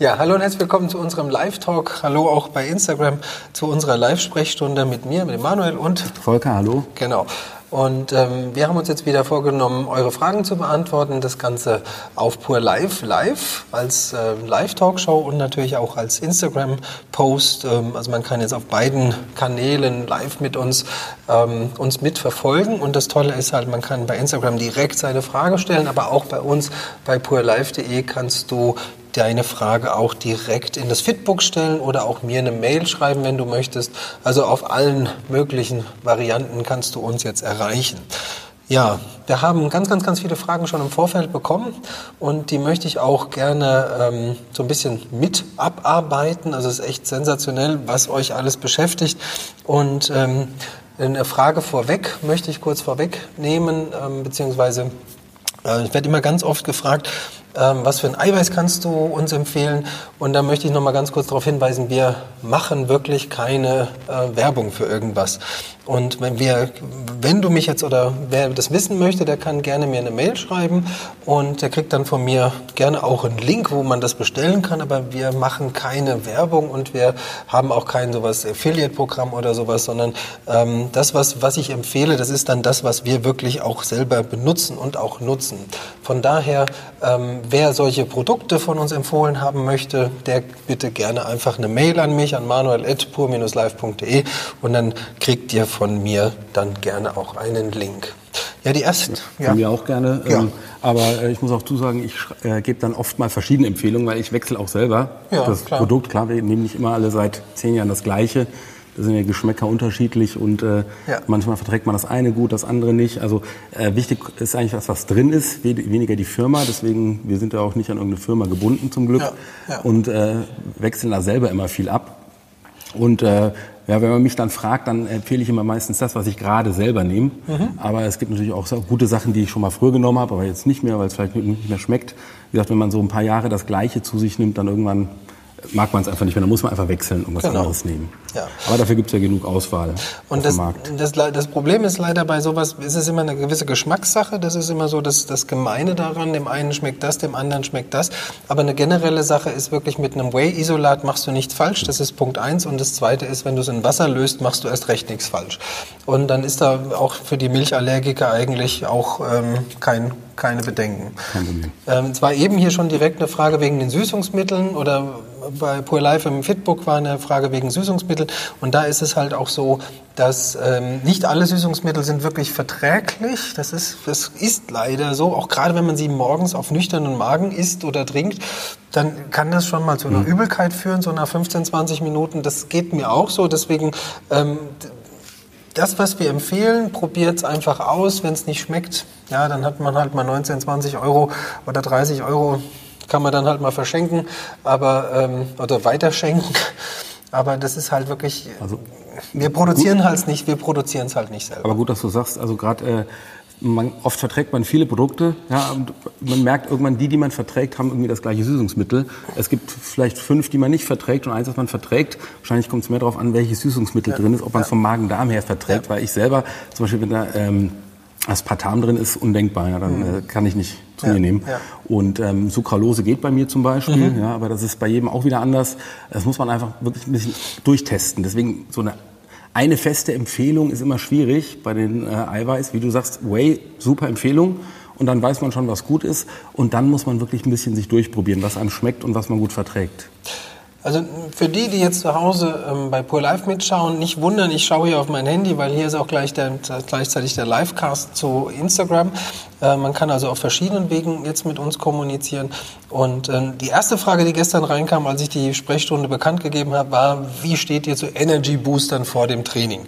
Ja, hallo und herzlich willkommen zu unserem Live-Talk. Hallo auch bei Instagram zu unserer Live-Sprechstunde mit mir, mit Emanuel und Volker, hallo. Genau. Und ähm, wir haben uns jetzt wieder vorgenommen, eure Fragen zu beantworten. Das Ganze auf Pur Live, live als äh, Live-Talkshow und natürlich auch als Instagram-Post. Ähm, also man kann jetzt auf beiden Kanälen live mit uns ähm, uns mitverfolgen. Und das Tolle ist halt, man kann bei Instagram direkt seine Frage stellen, aber auch bei uns bei purlive.de kannst du deine Frage auch direkt in das Fitbook stellen oder auch mir eine Mail schreiben, wenn du möchtest. Also auf allen möglichen Varianten kannst du uns jetzt erreichen. Ja, wir haben ganz, ganz, ganz viele Fragen schon im Vorfeld bekommen und die möchte ich auch gerne ähm, so ein bisschen mit abarbeiten. Also es ist echt sensationell, was euch alles beschäftigt. Und ähm, eine Frage vorweg möchte ich kurz vorwegnehmen, ähm, beziehungsweise äh, ich werde immer ganz oft gefragt, was für ein Eiweiß kannst du uns empfehlen? Und da möchte ich noch mal ganz kurz darauf hinweisen, wir machen wirklich keine äh, Werbung für irgendwas. Und wenn wir, wenn du mich jetzt oder wer das wissen möchte, der kann gerne mir eine Mail schreiben und der kriegt dann von mir gerne auch einen Link, wo man das bestellen kann. Aber wir machen keine Werbung und wir haben auch kein sowas Affiliate-Programm oder sowas, sondern ähm, das, was, was ich empfehle, das ist dann das, was wir wirklich auch selber benutzen und auch nutzen. Von daher, ähm, wer solche Produkte von uns empfohlen haben möchte, der bitte gerne einfach eine Mail an mich, an manuel.pur-live.de und dann kriegt ihr von mir dann gerne auch einen Link. Ja, die ersten. Ja. Von mir auch gerne. Ja. Ähm, aber äh, ich muss auch zusagen, ich äh, gebe dann oft mal verschiedene Empfehlungen, weil ich wechsle auch selber ja, das klar. Produkt. Klar, wir nehmen nicht immer alle seit zehn Jahren das Gleiche. Da sind ja Geschmäcker unterschiedlich und äh, ja. manchmal verträgt man das eine gut, das andere nicht. Also äh, wichtig ist eigentlich was, was drin ist, weniger die Firma. Deswegen, wir sind ja auch nicht an irgendeine Firma gebunden zum Glück ja. Ja. und äh, wechseln da selber immer viel ab. Und äh, ja, wenn man mich dann fragt, dann empfehle ich immer meistens das, was ich gerade selber nehme. Mhm. Aber es gibt natürlich auch gute Sachen, die ich schon mal früher genommen habe, aber jetzt nicht mehr, weil es vielleicht nicht mehr schmeckt. Wie gesagt, wenn man so ein paar Jahre das Gleiche zu sich nimmt, dann irgendwann mag man es einfach nicht mehr. Da muss man einfach wechseln und was genau. anderes nehmen. Ja. Aber dafür gibt es ja genug Auswahl und das, das, das, Problem ist leider bei sowas, ist es immer eine gewisse Geschmackssache. Das ist immer so das, das Gemeine daran. Dem einen schmeckt das, dem anderen schmeckt das. Aber eine generelle Sache ist wirklich, mit einem Whey-Isolat machst du nichts falsch. Das ist Punkt eins. Und das zweite ist, wenn du es in Wasser löst, machst du erst recht nichts falsch. Und dann ist da auch für die Milchallergiker eigentlich auch ähm, kein keine Bedenken. Kein Problem. Ähm, es war eben hier schon direkt eine Frage wegen den Süßungsmitteln oder bei Poor Life im Fitbook war eine Frage wegen Süßungsmitteln. Und da ist es halt auch so, dass ähm, nicht alle Süßungsmittel sind wirklich verträglich. Das ist, das ist leider so. Auch gerade wenn man sie morgens auf nüchternen Magen isst oder trinkt, dann kann das schon mal zu einer mhm. Übelkeit führen, so nach 15, 20 Minuten. Das geht mir auch so. Deswegen ähm, das, was wir empfehlen, probiert es einfach aus. Wenn es nicht schmeckt, ja, dann hat man halt mal 19, 20 Euro oder 30 Euro, kann man dann halt mal verschenken, aber ähm, oder weiterschenken. Aber das ist halt wirklich. Also, wir produzieren halt nicht, wir produzieren es halt nicht selber. Aber gut, dass du sagst, also gerade äh, man, oft verträgt man viele Produkte. Ja, und man merkt irgendwann, die, die man verträgt, haben irgendwie das gleiche Süßungsmittel. Es gibt vielleicht fünf, die man nicht verträgt und eins, das man verträgt. Wahrscheinlich kommt es mehr darauf an, welches Süßungsmittel ja. drin ist, ob man es vom Magen-Darm her verträgt. Ja. Weil ich selber, zum Beispiel, wenn da ähm, Aspartam drin ist, undenkbar. Ja, dann mhm. äh, kann ich nicht zu mir nehmen. Und ähm, Sucralose geht bei mir zum Beispiel, mhm. ja, aber das ist bei jedem auch wieder anders. Das muss man einfach wirklich ein bisschen durchtesten. Deswegen so eine eine feste Empfehlung ist immer schwierig bei den äh, Eiweiß. Wie du sagst, Whey, super Empfehlung. Und dann weiß man schon, was gut ist. Und dann muss man wirklich ein bisschen sich durchprobieren, was einem schmeckt und was man gut verträgt. Also für die, die jetzt zu Hause ähm, bei Pure Live mitschauen, nicht wundern, ich schaue hier auf mein Handy, weil hier ist auch gleich der, gleichzeitig der Livecast zu Instagram. Äh, man kann also auf verschiedenen Wegen jetzt mit uns kommunizieren. Und äh, die erste Frage, die gestern reinkam, als ich die Sprechstunde bekannt gegeben habe, war, wie steht ihr zu Energy Boostern vor dem Training?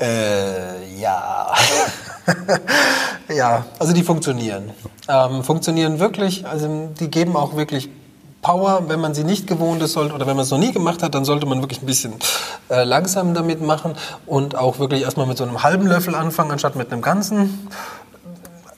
Äh, ja. ja, also die funktionieren. Ähm, funktionieren wirklich, also die geben auch wirklich Power, wenn man sie nicht gewohnt ist sollte, oder wenn man es noch nie gemacht hat, dann sollte man wirklich ein bisschen äh, langsam damit machen und auch wirklich erstmal mit so einem halben Löffel anfangen, anstatt mit einem ganzen.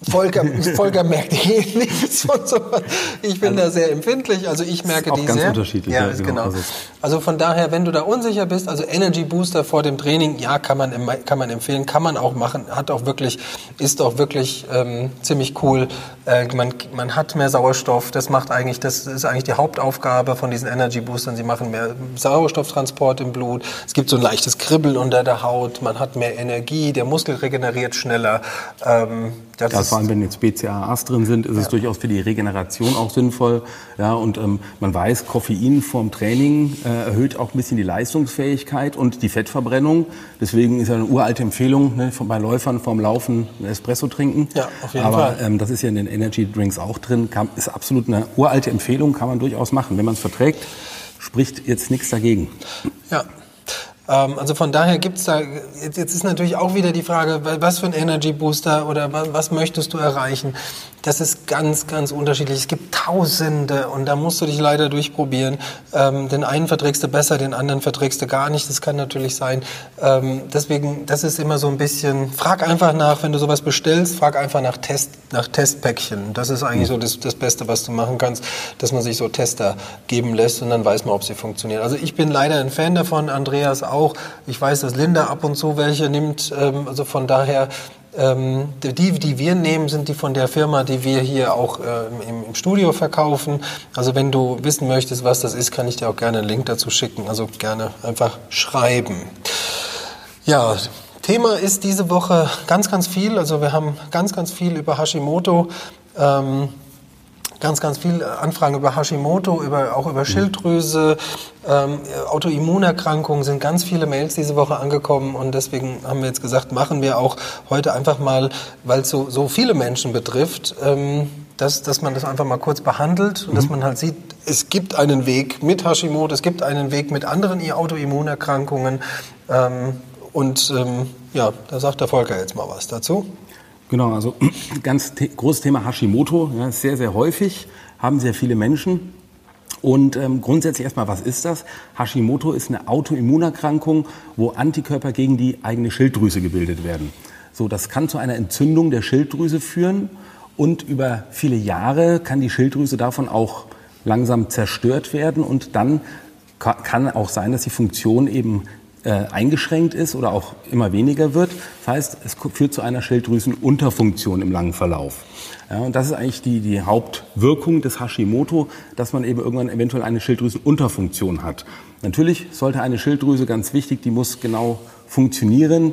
Volker, Volker merkt eh nichts von sowas. Ich bin also, da sehr empfindlich, also ich merke die ganz sehr. unterschiedlich. Ja, ja genau. genau. Also, also von daher, wenn du da unsicher bist, also Energy Booster vor dem Training, ja, kann man, kann man empfehlen, kann man auch machen, hat auch wirklich, ist auch wirklich ähm, ziemlich cool. Äh, man, man hat mehr Sauerstoff, das macht eigentlich, das ist eigentlich die Hauptaufgabe von diesen Energy Boostern. Sie machen mehr Sauerstofftransport im Blut. Es gibt so ein leichtes Kribbeln unter der Haut, man hat mehr Energie, der Muskel regeneriert schneller. Ähm, das ja, vor allem, wenn jetzt BCAAs drin sind, ist ja. es durchaus für die Regeneration auch sinnvoll. Ja, und ähm, man weiß, Koffein vorm Training äh, erhöht auch ein bisschen die Leistungsfähigkeit und die Fettverbrennung. Deswegen ist ja eine uralte Empfehlung ne, bei Läufern vorm Laufen einen Espresso trinken. Ja, auf jeden Aber, Fall. Ähm, das ist ja in den Energy Drinks auch drin. Kann, ist absolut eine uralte Empfehlung, kann man durchaus machen. Wenn man es verträgt, spricht jetzt nichts dagegen. Ja, also von daher gibt es da, jetzt, ist natürlich auch wieder die Frage, was für ein Energy Booster oder was, was möchtest du erreichen? Das ist ganz, ganz unterschiedlich. Es gibt Tausende und da musst du dich leider durchprobieren. Ähm, den einen verträgst du besser, den anderen verträgst du gar nicht. Das kann natürlich sein. Ähm, deswegen, das ist immer so ein bisschen, frag einfach nach, wenn du sowas bestellst, frag einfach nach Test, nach Testpäckchen. Das ist eigentlich so das, das Beste, was du machen kannst, dass man sich so Tester geben lässt und dann weiß man, ob sie funktionieren. Also ich bin leider ein Fan davon, Andreas auch. Ich weiß, dass Linda ab und zu welche nimmt. Ähm, also von daher ähm, die, die wir nehmen, sind die von der Firma, die wir hier auch äh, im, im, Studio verkaufen. Also wenn du wissen möchtest, was das ist, kann ich dir auch gerne einen Link dazu schicken. Also gerne einfach schreiben. Ja, Thema ist diese Woche ganz, ganz viel. Also wir haben ganz, ganz viel über Hashimoto. Ähm, ganz, ganz viel Anfragen über Hashimoto, über, auch über Schilddrüse, ähm, Autoimmunerkrankungen sind ganz viele Mails diese Woche angekommen und deswegen haben wir jetzt gesagt, machen wir auch heute einfach mal, weil es so, so viele Menschen betrifft, ähm, dass, dass man das einfach mal kurz behandelt und mhm. dass man halt sieht, es gibt einen Weg mit Hashimoto, es gibt einen Weg mit anderen Autoimmunerkrankungen ähm, und ähm, ja, da sagt der Volker jetzt mal was dazu. Genau, also ganz großes Thema Hashimoto, ja, sehr, sehr häufig, haben sehr viele Menschen. Und ähm, grundsätzlich erstmal, was ist das? Hashimoto ist eine Autoimmunerkrankung, wo Antikörper gegen die eigene Schilddrüse gebildet werden. So, das kann zu einer Entzündung der Schilddrüse führen und über viele Jahre kann die Schilddrüse davon auch langsam zerstört werden und dann kann auch sein, dass die Funktion eben äh, eingeschränkt ist oder auch immer weniger wird. Das heißt, es führt zu einer Schilddrüsenunterfunktion im langen Verlauf. Ja, und das ist eigentlich die, die Hauptwirkung des Hashimoto, dass man eben irgendwann eventuell eine Schilddrüsenunterfunktion hat. Natürlich sollte eine Schilddrüse ganz wichtig, die muss genau funktionieren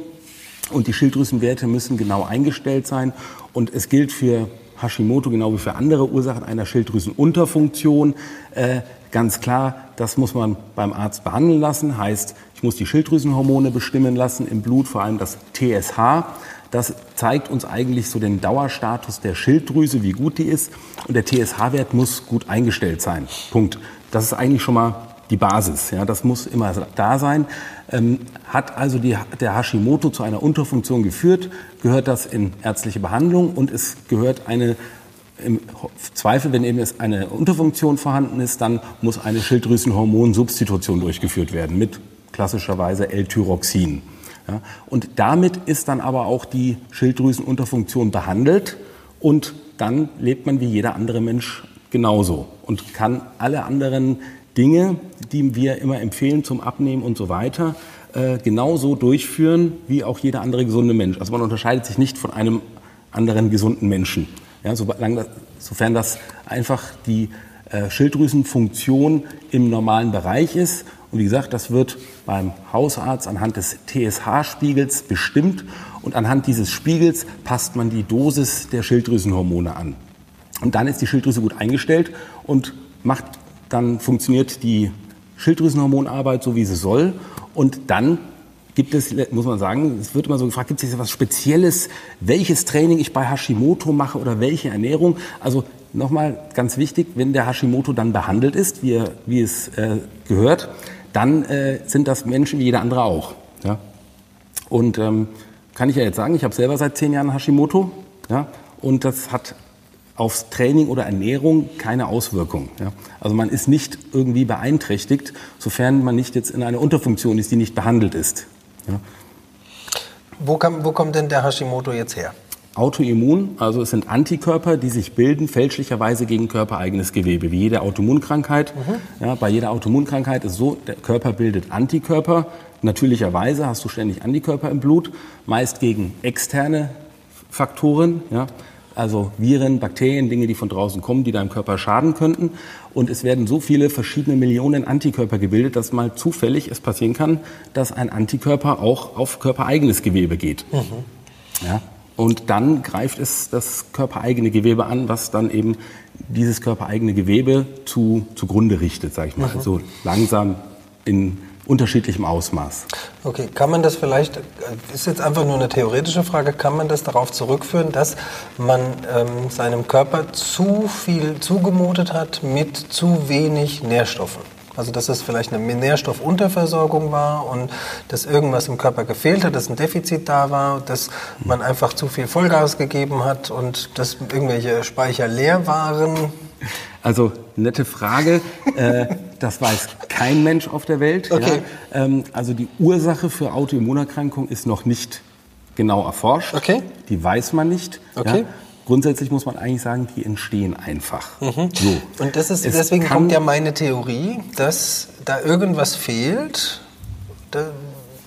und die Schilddrüsenwerte müssen genau eingestellt sein. Und es gilt für Hashimoto genau wie für andere Ursachen einer Schilddrüsenunterfunktion. Äh, ganz klar, das muss man beim Arzt behandeln lassen. Heißt, ich muss die Schilddrüsenhormone bestimmen lassen im Blut, vor allem das TSH. Das zeigt uns eigentlich so den Dauerstatus der Schilddrüse, wie gut die ist. Und der TSH-Wert muss gut eingestellt sein. Punkt. Das ist eigentlich schon mal die Basis. Ja, das muss immer da sein. Ähm, hat also die, der Hashimoto zu einer Unterfunktion geführt, gehört das in ärztliche Behandlung und es gehört eine im Zweifel, wenn eben eine Unterfunktion vorhanden ist, dann muss eine Schilddrüsenhormonsubstitution durchgeführt werden mit klassischerweise L-Tyroxin. Ja, und damit ist dann aber auch die Schilddrüsenunterfunktion behandelt und dann lebt man wie jeder andere Mensch genauso und kann alle anderen Dinge, die wir immer empfehlen zum Abnehmen und so weiter, äh, genauso durchführen wie auch jeder andere gesunde Mensch. Also man unterscheidet sich nicht von einem anderen gesunden Menschen. Ja, sofern das einfach die äh, Schilddrüsenfunktion im normalen Bereich ist. Und wie gesagt, das wird beim Hausarzt anhand des TSH-Spiegels bestimmt und anhand dieses Spiegels passt man die Dosis der Schilddrüsenhormone an. Und dann ist die Schilddrüse gut eingestellt und macht, dann funktioniert die Schilddrüsenhormonarbeit so, wie sie soll. Und dann gibt es, muss man sagen, es wird immer so gefragt, gibt es etwas Spezielles, welches Training ich bei Hashimoto mache oder welche Ernährung? Also nochmal ganz wichtig, wenn der Hashimoto dann behandelt ist, wie, wie es äh, gehört, dann äh, sind das Menschen wie jeder andere auch. Ja? Und ähm, kann ich ja jetzt sagen, ich habe selber seit zehn Jahren Hashimoto ja? und das hat aufs Training oder Ernährung keine Auswirkung. Ja? Also man ist nicht irgendwie beeinträchtigt, sofern man nicht jetzt in einer Unterfunktion ist, die nicht behandelt ist. Ja? Wo, kam, wo kommt denn der Hashimoto jetzt her? Autoimmun, also es sind Antikörper, die sich bilden fälschlicherweise gegen körpereigenes Gewebe, wie jede Autoimmunkrankheit. Mhm. Ja, bei jeder Autoimmunkrankheit ist so, der Körper bildet Antikörper. Natürlicherweise hast du ständig Antikörper im Blut, meist gegen externe Faktoren, ja, also Viren, Bakterien, Dinge, die von draußen kommen, die deinem Körper schaden könnten. Und es werden so viele verschiedene Millionen Antikörper gebildet, dass mal zufällig es passieren kann, dass ein Antikörper auch auf körpereigenes Gewebe geht. Mhm. Ja, und dann greift es das körpereigene Gewebe an, was dann eben dieses körpereigene Gewebe zu, zugrunde richtet, sage ich mal. Mhm. So langsam in unterschiedlichem Ausmaß. Okay, kann man das vielleicht, ist jetzt einfach nur eine theoretische Frage, kann man das darauf zurückführen, dass man ähm, seinem Körper zu viel zugemutet hat mit zu wenig Nährstoffen? Also dass es vielleicht eine Nährstoffunterversorgung war und dass irgendwas im Körper gefehlt hat, dass ein Defizit da war, dass man einfach zu viel Vollgas gegeben hat und dass irgendwelche Speicher leer waren. Also nette Frage. äh, das weiß kein Mensch auf der Welt. Okay. Ja. Ähm, also die Ursache für Autoimmunerkrankung ist noch nicht genau erforscht. Okay. Die weiß man nicht. Okay. Ja. Grundsätzlich muss man eigentlich sagen, die entstehen einfach. Mhm. So. Und das ist, deswegen kommt ja meine Theorie, dass da irgendwas fehlt da,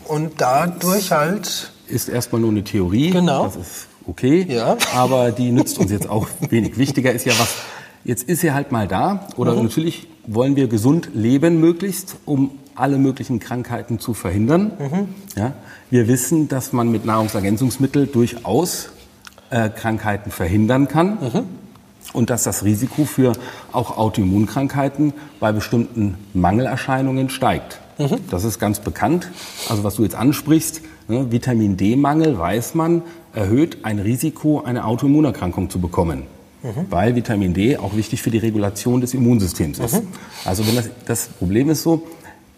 und dadurch halt. Ist erstmal nur eine Theorie. Genau. Das ist okay. Ja. Aber die nützt uns jetzt auch wenig. Wichtiger ist ja, was. Jetzt ist sie halt mal da. Oder mhm. natürlich wollen wir gesund leben möglichst, um alle möglichen Krankheiten zu verhindern. Mhm. Ja, wir wissen, dass man mit Nahrungsergänzungsmitteln durchaus äh, Krankheiten verhindern kann. Mhm. Und dass das Risiko für auch Autoimmunkrankheiten bei bestimmten Mangelerscheinungen steigt. Mhm. Das ist ganz bekannt. Also was du jetzt ansprichst, ne, Vitamin D-Mangel, weiß man, erhöht ein Risiko, eine Autoimmunerkrankung zu bekommen. Mhm. Weil Vitamin D auch wichtig für die Regulation des Immunsystems ist. Also wenn das, das Problem ist so,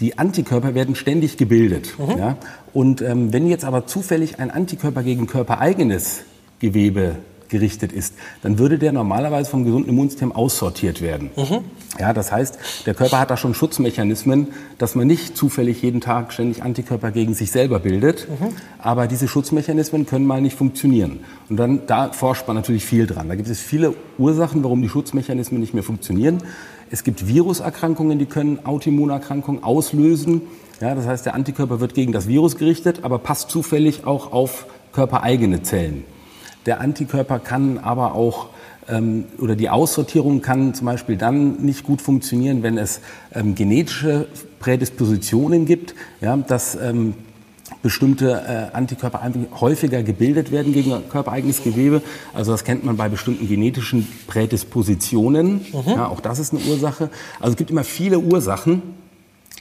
die Antikörper werden ständig gebildet. Mhm. Ja? Und ähm, wenn jetzt aber zufällig ein Antikörper gegen körpereigenes Gewebe gerichtet ist, dann würde der normalerweise vom gesunden Immunsystem aussortiert werden. Mhm. Ja, das heißt, der Körper hat da schon Schutzmechanismen, dass man nicht zufällig jeden Tag ständig Antikörper gegen sich selber bildet. Mhm. Aber diese Schutzmechanismen können mal nicht funktionieren. Und dann, da forscht man natürlich viel dran. Da gibt es viele Ursachen, warum die Schutzmechanismen nicht mehr funktionieren. Es gibt Viruserkrankungen, die können Autoimmunerkrankungen auslösen. Ja, das heißt, der Antikörper wird gegen das Virus gerichtet, aber passt zufällig auch auf körpereigene Zellen. Der Antikörper kann aber auch ähm, oder die Aussortierung kann zum Beispiel dann nicht gut funktionieren, wenn es ähm, genetische Prädispositionen gibt, ja, dass ähm, bestimmte äh, Antikörper häufiger gebildet werden gegen körpereigenes Gewebe. Also das kennt man bei bestimmten genetischen Prädispositionen. Mhm. Ja, auch das ist eine Ursache. Also es gibt immer viele Ursachen.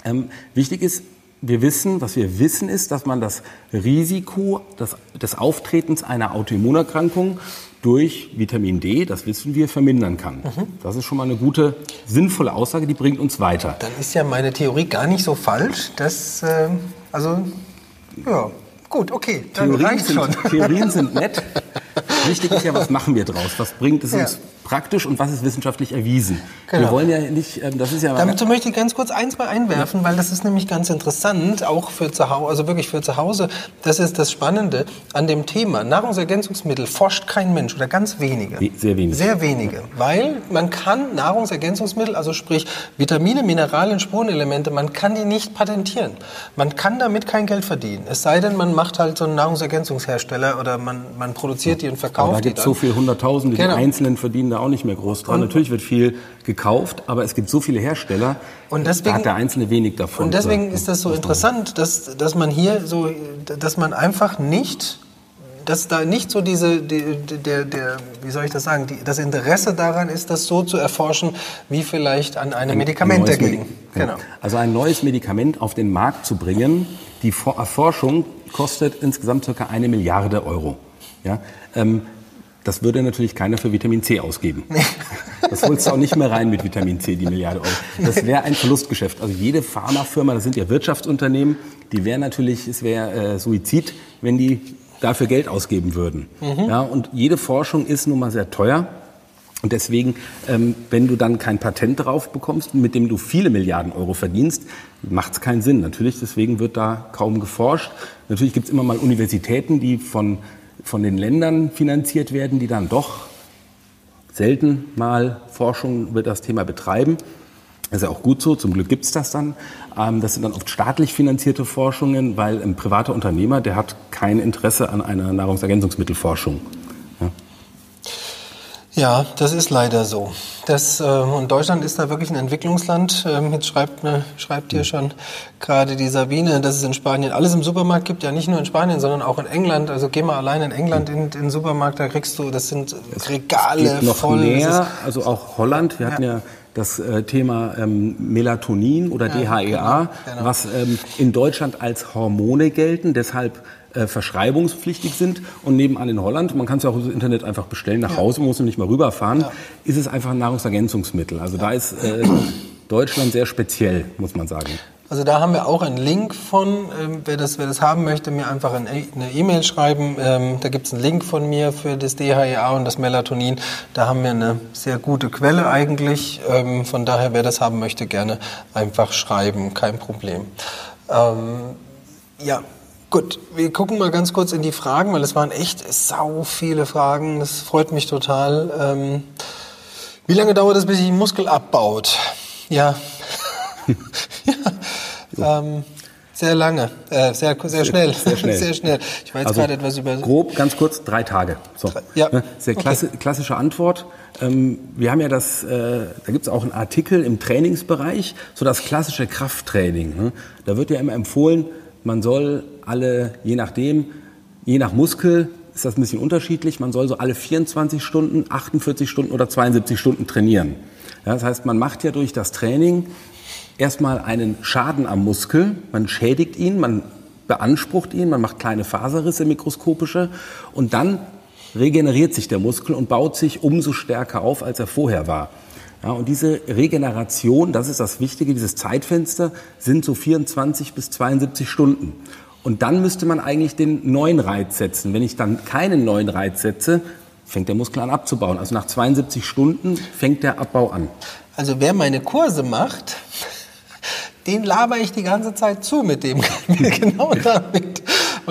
Ähm, wichtig ist, wir wissen, was wir wissen ist, dass man das Risiko des, des Auftretens einer Autoimmunerkrankung durch Vitamin D, das wissen wir, vermindern kann. Mhm. Das ist schon mal eine gute, sinnvolle Aussage, die bringt uns weiter. Dann ist ja meine Theorie gar nicht so falsch, dass, äh, also, ja, gut, okay, dann Theorien reicht sind, schon. Theorien sind nett. Wichtig ist ja, was machen wir draus? Was bringt es ja. uns praktisch und was ist wissenschaftlich erwiesen. Genau. Wir wollen ja nicht, ähm, das ist ja... Dazu möchte ich ganz kurz eins mal einwerfen, ja. weil das ist nämlich ganz interessant, auch für zu Hause, also wirklich für zu Hause. Das ist das Spannende an dem Thema. Nahrungsergänzungsmittel forscht kein Mensch oder ganz wenige. Sehr wenige. Sehr wenige, weil man kann Nahrungsergänzungsmittel, also sprich Vitamine, Mineralien, Spurenelemente, man kann die nicht patentieren. Man kann damit kein Geld verdienen. Es sei denn, man macht halt so einen Nahrungsergänzungshersteller oder man, man produziert die und verkauft Aber da gibt es so viele Hunderttausende, die genau. Einzelnen verdienen da auch nicht mehr groß dran. Und Natürlich wird viel gekauft, aber es gibt so viele Hersteller, und deswegen, da hat der Einzelne wenig davon. Und deswegen ist das so interessant, dass, dass man hier so, dass man einfach nicht dass da nicht so diese, die, der, der, wie soll ich das sagen, die, das Interesse daran ist, das so zu erforschen, wie vielleicht an einem ein Medikament dagegen. Medi genau. Also ein neues Medikament auf den Markt zu bringen, die Erforschung kostet insgesamt ca. eine Milliarde Euro. Ja? Ähm, das würde natürlich keiner für Vitamin C ausgeben. Das holst du auch nicht mehr rein mit Vitamin C, die Milliarde Euro. Das wäre ein Verlustgeschäft. Also jede Pharmafirma, das sind ja Wirtschaftsunternehmen, die wäre natürlich, es wäre äh, Suizid, wenn die dafür Geld ausgeben würden. Mhm. Ja, und jede Forschung ist nun mal sehr teuer. Und deswegen, ähm, wenn du dann kein Patent drauf bekommst, mit dem du viele Milliarden Euro verdienst, macht es keinen Sinn. Natürlich, deswegen wird da kaum geforscht. Natürlich gibt es immer mal Universitäten, die von von den Ländern finanziert werden, die dann doch selten mal Forschung über das Thema betreiben. Das ist ja auch gut so, zum Glück gibt es das dann. Ähm, das sind dann oft staatlich finanzierte Forschungen, weil ein privater Unternehmer, der hat kein Interesse an einer Nahrungsergänzungsmittelforschung. Ja, das ist leider so. Das, äh, und Deutschland ist da wirklich ein Entwicklungsland. Ähm, jetzt schreibt, ne, schreibt hier schon gerade die Sabine, dass es in Spanien alles im Supermarkt gibt. Ja, nicht nur in Spanien, sondern auch in England. Also geh mal allein in England in, in den Supermarkt, da kriegst du, das sind Regale es noch voll. Mehr, also auch Holland. Wir ja. hatten ja das äh, Thema ähm, Melatonin oder ja, DHEA, genau, genau. was ähm, in Deutschland als Hormone gelten. Deshalb äh, verschreibungspflichtig sind und nebenan in Holland, man kann es ja auch über das Internet einfach bestellen nach ja. Hause, man muss nicht mal rüberfahren, ja. ist es einfach ein Nahrungsergänzungsmittel. Also da ist äh, Deutschland sehr speziell, muss man sagen. Also da haben wir auch einen Link von, ähm, wer, das, wer das haben möchte, mir einfach eine E-Mail schreiben. Ähm, da gibt es einen Link von mir für das DHEA und das Melatonin. Da haben wir eine sehr gute Quelle eigentlich. Ähm, von daher, wer das haben möchte, gerne einfach schreiben, kein Problem. Ähm, ja, Gut, wir gucken mal ganz kurz in die Fragen, weil es waren echt sau viele Fragen. Das freut mich total. Ähm, wie lange dauert es, bis sich ein Muskel abbaut? Ja, ja. Ähm, sehr lange, äh, sehr, sehr schnell. Sehr, schnell. sehr schnell. Ich weiß also gerade etwas über. Grob, ganz kurz, drei Tage. So. Ja. Ne? Sehr klassi okay. klassische Antwort. Ähm, wir haben ja das, äh, da gibt es auch einen Artikel im Trainingsbereich, so das klassische Krafttraining. Ne? Da wird ja immer empfohlen, man soll alle, je nachdem, je nach Muskel ist das ein bisschen unterschiedlich, man soll so alle 24 Stunden, 48 Stunden oder 72 Stunden trainieren. Ja, das heißt, man macht ja durch das Training erstmal einen Schaden am Muskel, man schädigt ihn, man beansprucht ihn, man macht kleine Faserrisse mikroskopische und dann regeneriert sich der Muskel und baut sich umso stärker auf, als er vorher war. Ja, und diese Regeneration, das ist das Wichtige, dieses Zeitfenster sind so 24 bis 72 Stunden. Und dann müsste man eigentlich den neuen Reiz setzen. Wenn ich dann keinen neuen Reiz setze, fängt der Muskel an abzubauen. Also nach 72 Stunden fängt der Abbau an. Also wer meine Kurse macht, den laber ich die ganze Zeit zu mit dem, genau damit.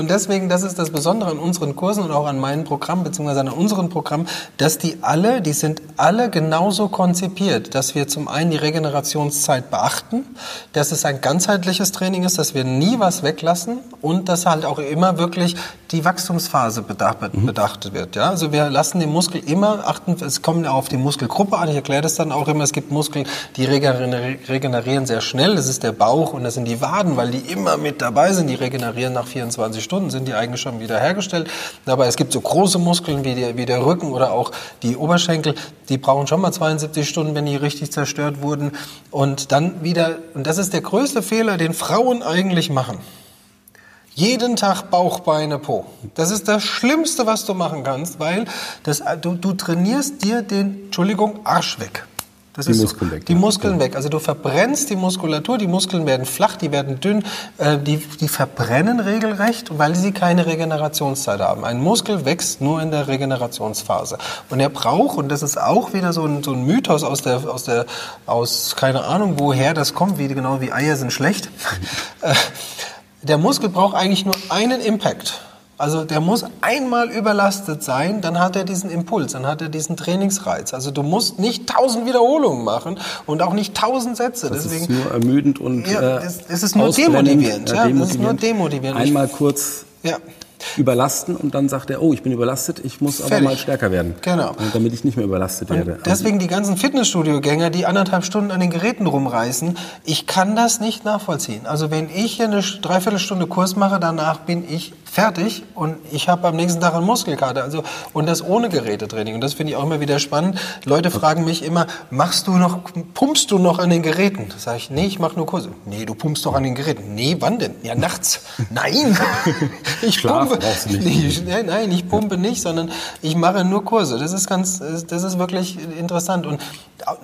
Und deswegen, das ist das Besondere an unseren Kursen und auch an meinem Programm, beziehungsweise an unserem Programm, dass die alle, die sind alle genauso konzipiert, dass wir zum einen die Regenerationszeit beachten, dass es ein ganzheitliches Training ist, dass wir nie was weglassen und dass halt auch immer wirklich die Wachstumsphase bedacht, mhm. wird. Ja? Also wir lassen den Muskel immer achten, es kommt auf die Muskelgruppe an, ich erkläre das dann auch immer, es gibt Muskeln, die regenerieren sehr schnell, das ist der Bauch und das sind die Waden, weil die immer mit dabei sind, die regenerieren nach 24 24 Stunden sind die eigentlich schon wieder hergestellt. Aber es gibt so große Muskeln wie, die, wie der Rücken oder auch die Oberschenkel, die brauchen schon mal 72 Stunden, wenn die richtig zerstört wurden. Und dann wieder, und das ist der größte Fehler, den Frauen eigentlich machen. Jeden Tag Bauch, Beine, Po. Das ist das Schlimmste, was du machen kannst, weil das, du, du trainierst dir den, Entschuldigung, Arsch weg. Das die Muskeln so. weg. Die Muskeln ja. weg. Also du verbrennst die Muskulatur, die Muskeln werden flach, die werden dünn, äh, die, die verbrennen regelrecht, weil sie keine Regenerationszeit haben. Ein Muskel wächst nur in der Regenerationsphase. Und er braucht, und das ist auch wieder so ein, so ein Mythos aus der, aus der, aus keine Ahnung woher das kommt, wie genau wie Eier sind schlecht. Äh, der Muskel braucht eigentlich nur einen Impact. Also der muss einmal überlastet sein, dann hat er diesen Impuls, dann hat er diesen Trainingsreiz. Also du musst nicht tausend Wiederholungen machen und auch nicht tausend Sätze. Das Deswegen, ist nur ermüdend und ja, äh, es, es ist nur demotivierend. Ja, demotivierend. Das ist nur demotivierend. Einmal kurz ja überlasten und dann sagt er, oh, ich bin überlastet, ich muss Fertig. aber mal stärker werden. Genau. Damit ich nicht mehr überlastet und werde. Deswegen die ganzen Fitnessstudio-Gänger, die anderthalb Stunden an den Geräten rumreißen, ich kann das nicht nachvollziehen. Also wenn ich hier eine Dreiviertelstunde Kurs mache, danach bin ich fertig und ich habe am nächsten Tag einen Muskelkater. Also, und das ohne Gerätetraining. Und das finde ich auch immer wieder spannend. Leute fragen mich immer, machst du noch, pumpst du noch an den Geräten? Da sage ich, nee, ich mache nur Kurse. Nee, du pumpst doch an den Geräten. Nee, wann denn? Ja, nachts. Nein, ich pumpe. Nee, nein, nein, ich pumpe nicht, sondern ich mache nur Kurse. Das ist ganz, das ist wirklich interessant. Und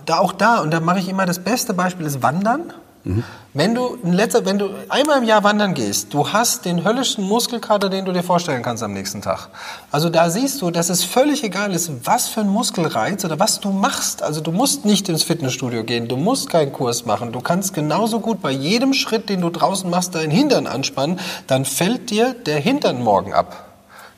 da, auch da, und da mache ich immer das beste Beispiel ist Wandern. Mhm. Wenn du in letzter, wenn du einmal im Jahr wandern gehst, du hast den höllischsten Muskelkater, den du dir vorstellen kannst am nächsten Tag. Also da siehst du, dass es völlig egal ist, was für ein Muskelreiz oder was du machst. Also du musst nicht ins Fitnessstudio gehen, du musst keinen Kurs machen. Du kannst genauso gut bei jedem Schritt, den du draußen machst, deinen Hintern anspannen, dann fällt dir der Hintern morgen ab.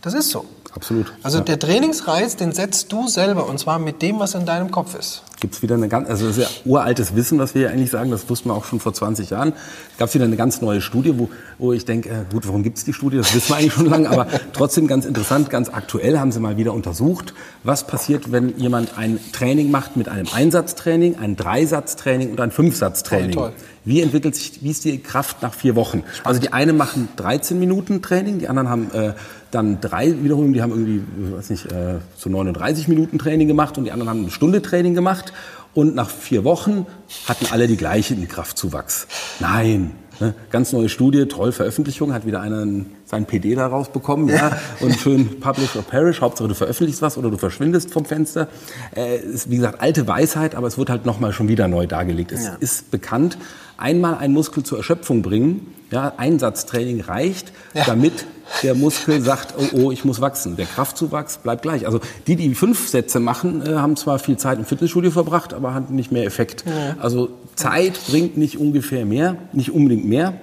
Das ist so. Absolut. Also ja. der Trainingsreiz, den setzt du selber und zwar mit dem, was in deinem Kopf ist. Gibt es wieder eine ganz, also das ist ja uraltes Wissen, was wir ja eigentlich sagen, das wussten wir auch schon vor 20 Jahren. Gab es wieder eine ganz neue Studie, wo, wo ich denke, äh, gut, warum gibt es die Studie? Das wissen wir eigentlich schon lange, aber trotzdem ganz interessant, ganz aktuell haben sie mal wieder untersucht, was passiert, wenn jemand ein Training macht mit einem Einsatztraining, ein Dreisatztraining und ein Fünfsatztraining. Toll, toll. Wie entwickelt sich, wie ist die Kraft nach vier Wochen? Also die einen machen 13 Minuten Training, die anderen haben äh, dann drei Wiederholungen, die haben irgendwie, weiß nicht, äh, so 39 Minuten Training gemacht und die anderen haben eine Stunde Training gemacht. Und nach vier Wochen hatten alle die gleichen Kraftzuwachs. Nein, ne? ganz neue Studie, toll Veröffentlichung, hat wieder einer sein PD da rausbekommen, ja, und schön publish or perish, Hauptsache du veröffentlichst was oder du verschwindest vom Fenster. Äh, ist, wie gesagt, alte Weisheit, aber es wird halt nochmal schon wieder neu dargelegt. Es ja. ist bekannt, einmal einen Muskel zur Erschöpfung bringen, ja, Einsatztraining reicht, ja. damit der Muskel sagt, oh, oh, ich muss wachsen. Der Kraftzuwachs bleibt gleich. Also die, die fünf Sätze machen, äh, haben zwar viel Zeit im Fitnessstudio verbracht, aber haben nicht mehr Effekt. Ja. Also Zeit bringt nicht ungefähr mehr, nicht unbedingt mehr.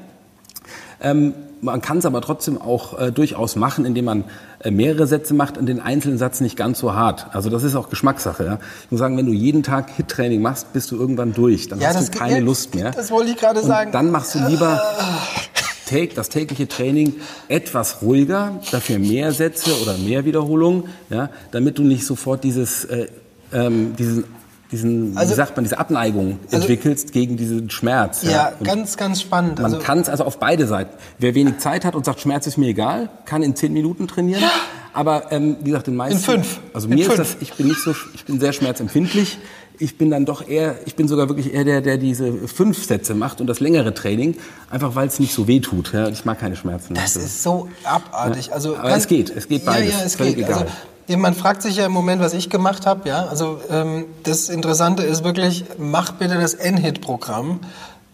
Ähm, man kann es aber trotzdem auch äh, durchaus machen, indem man äh, mehrere Sätze macht und den einzelnen Satz nicht ganz so hart. Also das ist auch Geschmackssache. Ja? Ich muss sagen, wenn du jeden Tag Hit-Training machst, bist du irgendwann durch. Dann ja, hast du keine Lust mehr. Das wollte ich gerade sagen. Dann machst du lieber das tägliche Training etwas ruhiger, dafür mehr Sätze oder mehr Wiederholungen, ja, damit du nicht sofort dieses, äh, ähm, diesen diesen, also, wie sagt man, diese Abneigung also, entwickelst gegen diesen Schmerz. Ja, ja. ganz, ganz spannend. Man also, kann es also auf beide Seiten. Wer wenig Zeit hat und sagt, Schmerz ist mir egal, kann in zehn Minuten trainieren. Ja. Aber ähm, wie gesagt, den meisten. In fünf. Also in mir fünf. ist das, ich bin nicht so, ich bin sehr schmerzempfindlich. Ich bin dann doch eher, ich bin sogar wirklich eher der, der diese fünf Sätze macht und das längere Training, einfach weil es nicht so weh tut. Ja, ich mag keine Schmerzen. Das ist so abartig. Also Aber es geht, es geht beides. Ja, ja, es geht. Egal. Also, man fragt sich ja im Moment, was ich gemacht habe. Ja, also ähm, das Interessante ist wirklich, mach bitte das N-Hit-Programm.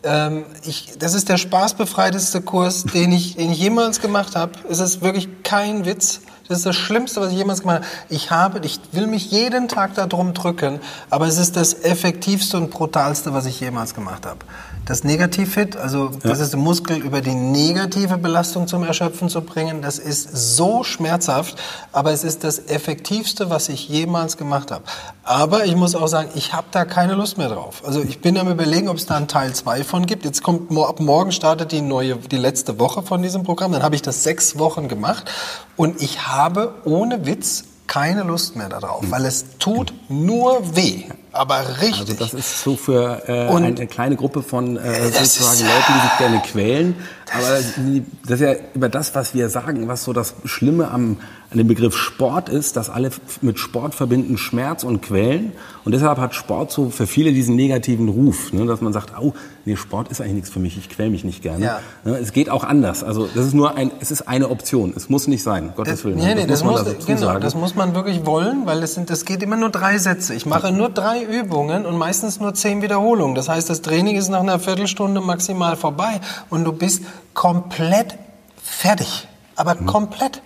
Ähm, ich, das ist der spaßbefreiteste Kurs, den ich, den ich jemals gemacht habe. Es ist wirklich kein Witz. Das ist das Schlimmste, was ich jemals gemacht habe. Ich habe, ich will mich jeden Tag darum drücken, aber es ist das effektivste und brutalste, was ich jemals gemacht habe. Das Negativ-Fit, also ja. das ist der Muskel über die negative Belastung zum Erschöpfen zu bringen, das ist so schmerzhaft, aber es ist das Effektivste, was ich jemals gemacht habe. Aber ich muss auch sagen, ich habe da keine Lust mehr drauf. Also ich bin am überlegen, ob es da einen Teil 2 von gibt. Jetzt kommt ab morgen startet die neue, die letzte Woche von diesem Programm. Dann habe ich das sechs Wochen gemacht und ich habe ohne Witz keine Lust mehr darauf, weil es tut nur weh. Aber richtig. Also das ist so für äh, eine kleine Gruppe von äh, sozusagen Leuten, die sich gerne quälen. Aber das ist ja über das, was wir sagen, was so das Schlimme am an dem Begriff Sport ist, dass alle mit Sport verbinden Schmerz und Quälen. Und deshalb hat Sport so für viele diesen negativen Ruf, ne, dass man sagt, oh, nee, Sport ist eigentlich nichts für mich, ich quäl mich nicht gerne. Ja. Ne, es geht auch anders. Also das ist nur ein, es ist eine Option. Es muss nicht sein, Gottes Willen. Nee, nee, das, das muss man muss, genau, sagen. das muss man wirklich wollen, weil es sind, das geht immer nur drei Sätze. Ich mache nur drei Übungen und meistens nur zehn Wiederholungen. Das heißt, das Training ist nach einer Viertelstunde maximal vorbei und du bist komplett fertig. Aber mhm. komplett.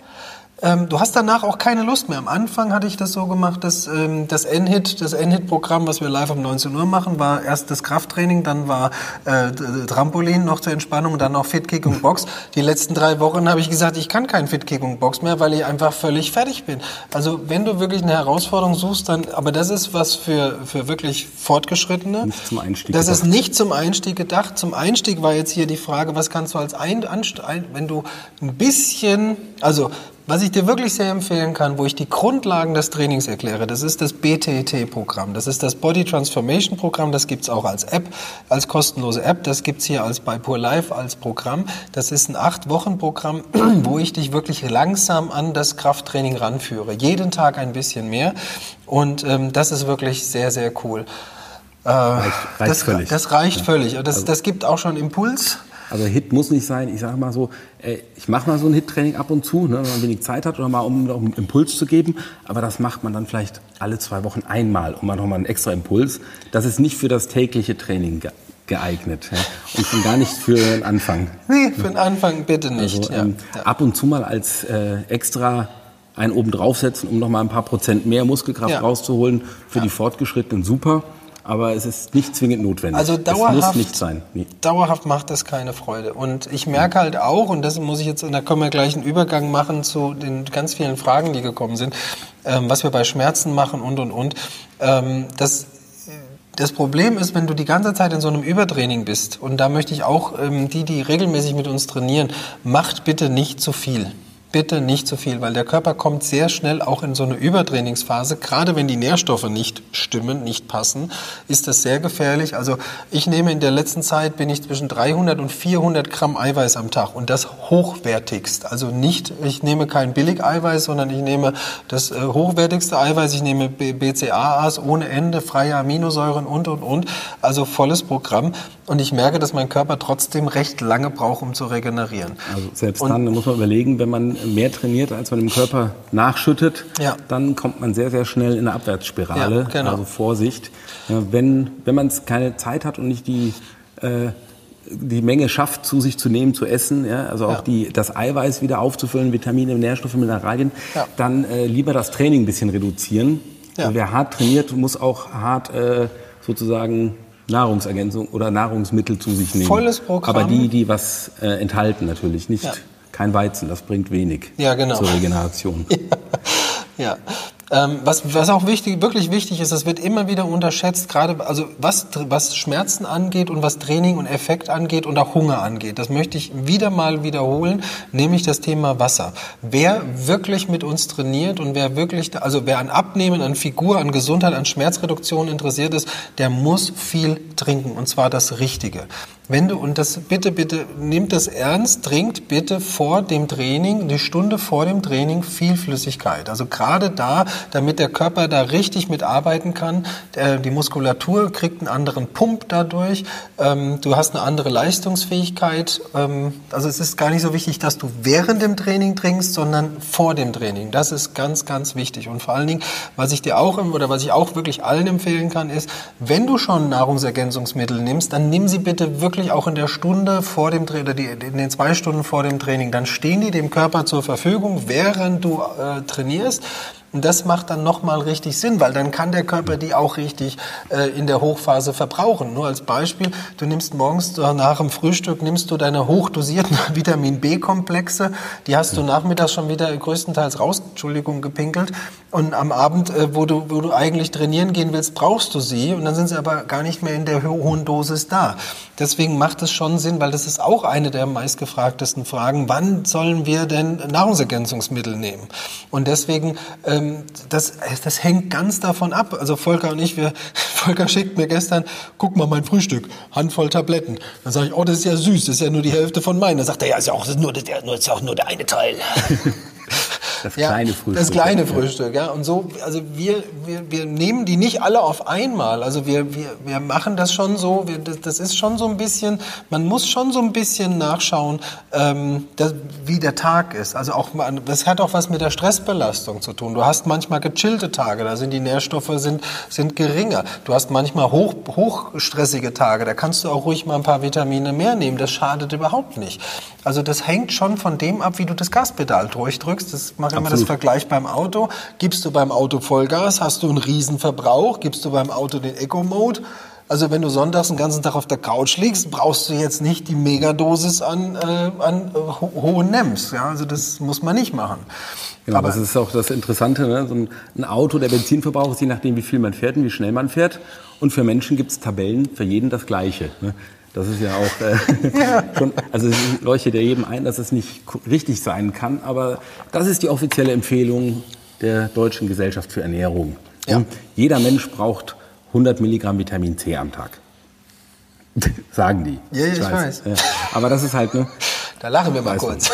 Ähm, du hast danach auch keine Lust mehr. Am Anfang hatte ich das so gemacht, dass ähm, das N-Hit, das N-Hit-Programm, was wir live um 19 Uhr machen, war erst das Krafttraining, dann war äh, Trampolin noch zur Entspannung, dann noch Fitkick und Box. Die letzten drei Wochen habe ich gesagt, ich kann kein Fitkick und Box mehr, weil ich einfach völlig fertig bin. Also wenn du wirklich eine Herausforderung suchst, dann, aber das ist was für, für wirklich Fortgeschrittene. Nicht zum Einstieg das gedacht. ist nicht zum Einstieg gedacht. Zum Einstieg war jetzt hier die Frage, was kannst du als ein, wenn du ein bisschen, also was ich dir wirklich sehr empfehlen kann, wo ich die Grundlagen des Trainings erkläre, das ist das BTT-Programm. Das ist das Body Transformation Programm. Das gibt's auch als App, als kostenlose App. Das gibt's hier als bei Pure Life als Programm. Das ist ein acht-Wochen-Programm, wo ich dich wirklich langsam an das Krafttraining ranführe. Jeden Tag ein bisschen mehr. Und ähm, das ist wirklich sehr, sehr cool. Äh, reicht, reicht das, völlig. das reicht ja. völlig. Das, also das gibt auch schon Impuls. Also Hit muss nicht sein, ich sage mal so, äh, ich mache mal so ein Hit-Training ab und zu, ne, wenn man wenig Zeit hat oder mal, um, um einen Impuls zu geben. Aber das macht man dann vielleicht alle zwei Wochen einmal und man nochmal einen extra Impuls. Das ist nicht für das tägliche Training geeignet ja, und schon gar nicht für den Anfang. Nee, für den Anfang bitte nicht. Also, ähm, ja. Ab und zu mal als äh, extra einen oben draufsetzen, um nochmal ein paar Prozent mehr Muskelkraft ja. rauszuholen. Für die Fortgeschrittenen super. Aber es ist nicht zwingend notwendig. Also dauerhaft, es muss nicht sein. Nee. Dauerhaft macht das keine Freude. Und ich merke halt auch, und das muss ich jetzt, und da können wir gleich einen Übergang machen zu den ganz vielen Fragen, die gekommen sind, ähm, was wir bei Schmerzen machen und und und. Ähm, das das Problem ist, wenn du die ganze Zeit in so einem Übertraining bist, und da möchte ich auch ähm, die, die regelmäßig mit uns trainieren, macht bitte nicht zu viel bitte nicht zu viel, weil der Körper kommt sehr schnell auch in so eine Übertrainingsphase. Gerade wenn die Nährstoffe nicht stimmen, nicht passen, ist das sehr gefährlich. Also ich nehme in der letzten Zeit bin ich zwischen 300 und 400 Gramm Eiweiß am Tag und das hochwertigst. Also nicht, ich nehme kein Billig-Eiweiß, sondern ich nehme das äh, hochwertigste Eiweiß. Ich nehme BCAAs ohne Ende, freie Aminosäuren und und und. Also volles Programm. Und ich merke, dass mein Körper trotzdem recht lange braucht, um zu regenerieren. Also selbst und dann muss man überlegen, wenn man mehr trainiert, als man im Körper nachschüttet, ja. dann kommt man sehr, sehr schnell in eine Abwärtsspirale. Ja, genau. Also Vorsicht. Wenn wenn man es keine Zeit hat und nicht die äh, die Menge schafft, zu sich zu nehmen, zu essen, ja, also auch ja. die, das Eiweiß wieder aufzufüllen, Vitamine, Nährstoffe, Mineralien, ja. dann äh, lieber das Training ein bisschen reduzieren. Ja. wer hart trainiert, muss auch hart äh, sozusagen Nahrungsergänzung oder Nahrungsmittel zu sich nehmen. Volles Programm. Aber die, die was äh, enthalten natürlich, nicht kein Weizen, das bringt wenig ja, genau. zur Regeneration. ja. ja. Ähm, was, was auch wichtig, wirklich wichtig ist, es wird immer wieder unterschätzt, gerade also was, was Schmerzen angeht und was Training und Effekt angeht und auch Hunger angeht. Das möchte ich wieder mal wiederholen, nämlich das Thema Wasser. Wer wirklich mit uns trainiert und wer wirklich, also wer an Abnehmen, an Figur, an Gesundheit, an Schmerzreduktion interessiert ist, der muss viel trinken und zwar das Richtige. Wenn du, und das bitte, bitte, nimmt das ernst, trinkt bitte vor dem Training, die Stunde vor dem Training viel Flüssigkeit. Also gerade da, damit der Körper da richtig mitarbeiten kann. Die Muskulatur kriegt einen anderen Pump dadurch. Ähm, du hast eine andere Leistungsfähigkeit. Ähm, also es ist gar nicht so wichtig, dass du während dem Training trinkst, sondern vor dem Training. Das ist ganz, ganz wichtig. Und vor allen Dingen, was ich dir auch, oder was ich auch wirklich allen empfehlen kann, ist, wenn du schon Nahrungsergänzungsmittel nimmst, dann nimm sie bitte wirklich wirklich auch in der Stunde vor dem Training, in den zwei Stunden vor dem Training, dann stehen die dem Körper zur Verfügung, während du äh, trainierst. Und das macht dann nochmal richtig Sinn, weil dann kann der Körper die auch richtig äh, in der Hochphase verbrauchen. Nur als Beispiel, du nimmst morgens nach dem Frühstück, nimmst du deine hochdosierten Vitamin B-Komplexe, die hast du nachmittags schon wieder größtenteils raus, Entschuldigung, gepinkelt. Und am Abend, äh, wo, du, wo du eigentlich trainieren gehen willst, brauchst du sie und dann sind sie aber gar nicht mehr in der hohen Dosis da. Deswegen macht es schon Sinn, weil das ist auch eine der meistgefragtesten Fragen, wann sollen wir denn Nahrungsergänzungsmittel nehmen? Und deswegen ähm, ähm, das, das hängt ganz davon ab. Also Volker und ich, wir, Volker schickt mir gestern, guck mal mein Frühstück, Handvoll Tabletten. Dann sage ich, oh, das ist ja süß, das ist ja nur die Hälfte von meinen. Dann sagt er, ja, ist ja auch, ist, nur, das ist ja auch nur der eine Teil. Das kleine Frühstück. Das kleine Frühstück, ja. Und so, also wir, wir, wir nehmen die nicht alle auf einmal. Also wir, wir, wir machen das schon so, wir, das, das ist schon so ein bisschen, man muss schon so ein bisschen nachschauen, ähm, das, wie der Tag ist. Also auch, das hat auch was mit der Stressbelastung zu tun. Du hast manchmal gechillte Tage, da sind die Nährstoffe sind, sind geringer. Du hast manchmal hoch, hochstressige Tage, da kannst du auch ruhig mal ein paar Vitamine mehr nehmen. Das schadet überhaupt nicht. Also das hängt schon von dem ab, wie du das Gaspedal durchdrückst. Das mache ich immer das Vergleich beim Auto. Gibst du beim Auto Vollgas, hast du einen Riesenverbrauch. Gibst du beim Auto den Eco-Mode, also wenn du sonntags den ganzen Tag auf der Couch liegst, brauchst du jetzt nicht die Megadosis an, äh, an äh, ho hohen NEMS. Ja? Also das muss man nicht machen. Genau, Aber das ist auch das Interessante. Ne? So ein, ein Auto, der Benzinverbrauch ist je nachdem, wie viel man fährt und wie schnell man fährt. Und für Menschen gibt es Tabellen für jeden das Gleiche. Ne? Das ist ja auch äh, ja. schon, also es leuchtet ja jedem ein, dass es nicht richtig sein kann, aber das ist die offizielle Empfehlung der Deutschen Gesellschaft für Ernährung. Ja. Jeder Mensch braucht 100 Milligramm Vitamin C am Tag. Sagen die. Ja, ich, ich weiß. weiß. Aber das ist halt, ne, da lachen wir mal kurz.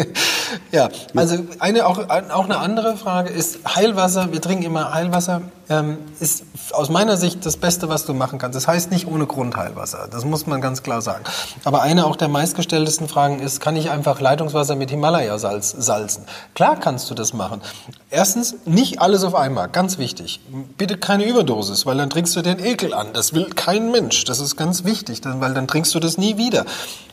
ja, also eine, auch, auch eine andere Frage ist Heilwasser. Wir trinken immer Heilwasser. Ähm, ist aus meiner Sicht das Beste, was du machen kannst. Das heißt nicht ohne Grund Heilwasser. Das muss man ganz klar sagen. Aber eine auch der meistgestelltesten Fragen ist, kann ich einfach Leitungswasser mit Himalaya-Salz salzen? Klar kannst du das machen. Erstens, nicht alles auf einmal. Ganz wichtig. Bitte keine Überdosis, weil dann trinkst du den Ekel an. Das will kein Mensch. Das ist ganz wichtig, weil dann trinkst du das nie wieder.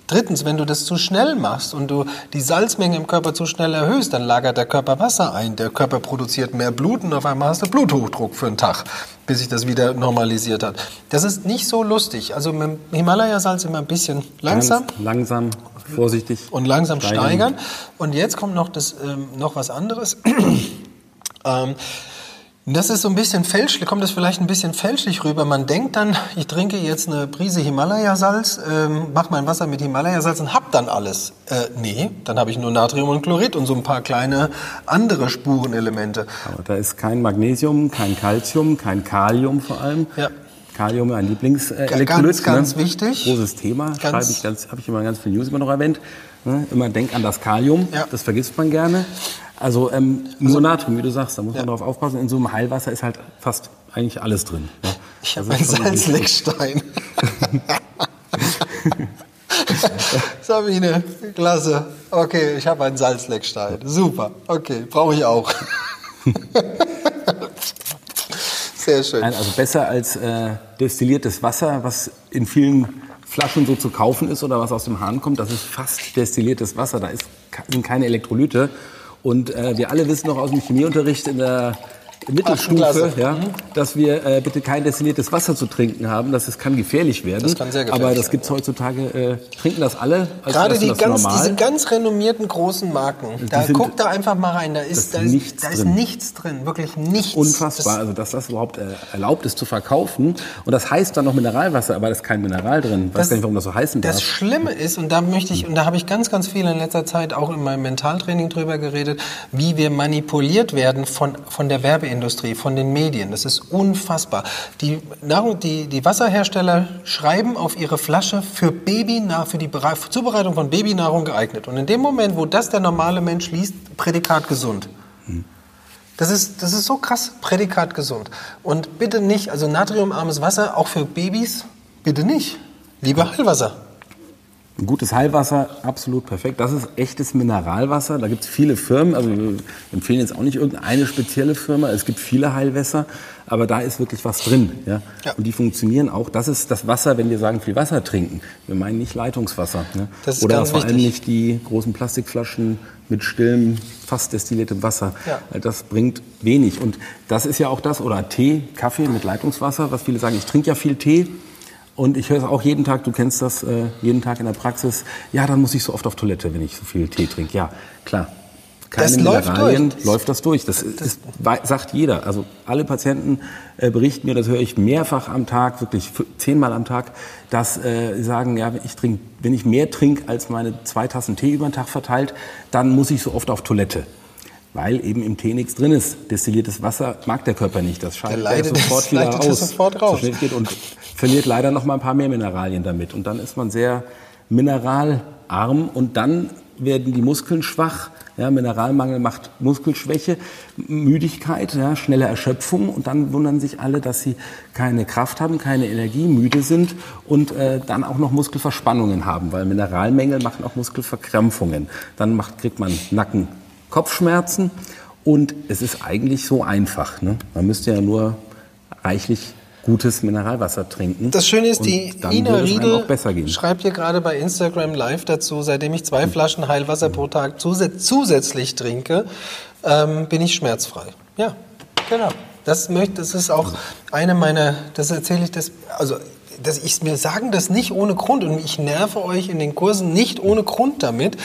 Drittens, wenn du das zu schnell machst und du die Salzmenge im Körper zu schnell erhöhst, dann lagert der Körper Wasser ein. Der Körper produziert mehr Blut und auf einmal hast du Bluthochdruck für einen Tag, bis sich das wieder normalisiert hat. Das ist nicht so lustig. Also mit dem Himalaya-Salz immer ein bisschen langsam. Ganz langsam, vorsichtig. Und langsam steigern. steigern. Und jetzt kommt noch, das, ähm, noch was anderes. ähm, das ist so ein bisschen fälschlich, kommt das vielleicht ein bisschen fälschlich rüber. Man denkt dann, ich trinke jetzt eine Prise Himalaya-Salz, ähm, mache mein Wasser mit Himalaya-Salz und hab dann alles. Äh, nee, dann habe ich nur Natrium und Chlorid und so ein paar kleine andere Spurenelemente. Aber da ist kein Magnesium, kein Calcium, kein Kalium vor allem. Ja. Kalium, ein Lieblingselektrolyt. Ganz, ganz ne? wichtig. Großes Thema. Schreibe ich ganz, habe ich immer ganz viel News immer noch erwähnt. Ne? Immer denk an das Kalium. Ja. Das vergisst man gerne. Also ähm, also, Natrium, wie du sagst, da muss ja. man darauf aufpassen. In so einem Heilwasser ist halt fast eigentlich alles drin. Ja. Ich habe einen Salzleckstein. Sabine, klasse. Okay, ich habe einen Salzleckstein. Super. Okay, brauche ich auch. Sehr schön. Nein, also besser als äh, destilliertes Wasser, was in vielen Flaschen so zu kaufen ist oder was aus dem Hahn kommt. Das ist fast destilliertes Wasser. Da ist, sind keine Elektrolyte. Und äh, wir alle wissen noch aus dem Chemieunterricht in der Mittelstufe, ja, mhm. dass wir äh, bitte kein destilliertes Wasser zu trinken haben. Das, das kann gefährlich werden. Das kann sehr gefährlich Aber das gibt es heutzutage, äh, trinken das alle. Als Gerade die ganz, diese ganz renommierten großen Marken. Da sind, guckt da einfach mal rein. Da ist, da ist, nichts, da ist drin. nichts drin. Wirklich nichts. Unfassbar. Das also, dass das überhaupt äh, erlaubt ist zu verkaufen. Und das heißt dann noch Mineralwasser, aber da ist kein Mineral drin. Ich weiß gar nicht, warum das so heißen darf. Das Schlimme ist, und da möchte ich, und da habe ich ganz, ganz viel in letzter Zeit auch in meinem Mentaltraining drüber geredet, wie wir manipuliert werden von, von der Werbeindustrie, von den Medien. Das ist unfassbar. Die, Nahrung, die, die Wasserhersteller schreiben auf ihre Flasche für Babynahrung, für die Zubereitung von Babynahrung geeignet. Und in dem Moment, wo das der normale Mensch liest, Prädikat gesund. Das ist, das ist so krass, Prädikat gesund. Und bitte nicht, also natriumarmes Wasser, auch für Babys, bitte nicht. Lieber Heilwasser. Ein gutes Heilwasser, absolut perfekt. Das ist echtes Mineralwasser. Da gibt es viele Firmen. Also wir empfehlen jetzt auch nicht irgendeine spezielle Firma. Es gibt viele Heilwässer, aber da ist wirklich was drin. Ja? ja. Und die funktionieren auch. Das ist das Wasser, wenn wir sagen, viel Wasser trinken. Wir meinen nicht Leitungswasser. Ne? Das ist Oder vor allem nicht die großen Plastikflaschen mit stillem, fast destilliertem Wasser. Ja. Das bringt wenig. Und das ist ja auch das, oder Tee, Kaffee mit Leitungswasser, was viele sagen, ich trinke ja viel Tee. Und ich höre es auch jeden Tag, du kennst das, äh, jeden Tag in der Praxis. Ja, dann muss ich so oft auf Toilette, wenn ich so viel Tee trinke. Ja, klar. Keine das Mineralien, läuft, läuft das durch. Das, das ist, sagt jeder. Also alle Patienten äh, berichten mir, das höre ich mehrfach am Tag, wirklich zehnmal am Tag, dass äh, sagen, ja, ich trink, wenn ich mehr trinke als meine zwei Tassen Tee über den Tag verteilt, dann muss ich so oft auf Toilette weil eben im Tee nichts drin ist. Destilliertes Wasser mag der Körper nicht. Das scheidet er sofort wieder aus. Sofort raus. So geht und verliert leider noch mal ein paar mehr Mineralien damit. Und dann ist man sehr mineralarm und dann werden die Muskeln schwach. Ja, Mineralmangel macht Muskelschwäche, Müdigkeit, ja, schnelle Erschöpfung und dann wundern sich alle, dass sie keine Kraft haben, keine Energie, müde sind und äh, dann auch noch Muskelverspannungen haben, weil Mineralmängel machen auch Muskelverkrampfungen. Dann macht, kriegt man Nacken, Kopfschmerzen und es ist eigentlich so einfach. Ne? Man müsste ja nur reichlich gutes Mineralwasser trinken. Das Schöne ist, die Ina Riedel schreibt hier gerade bei Instagram live dazu, seitdem ich zwei hm. Flaschen Heilwasser pro Tag zusätzlich trinke, ähm, bin ich schmerzfrei. Ja, genau. Das, möchte, das ist auch eine meiner, das erzähle ich, das, also das, ich, mir sagen das nicht ohne Grund und ich nerve euch in den Kursen nicht ohne Grund damit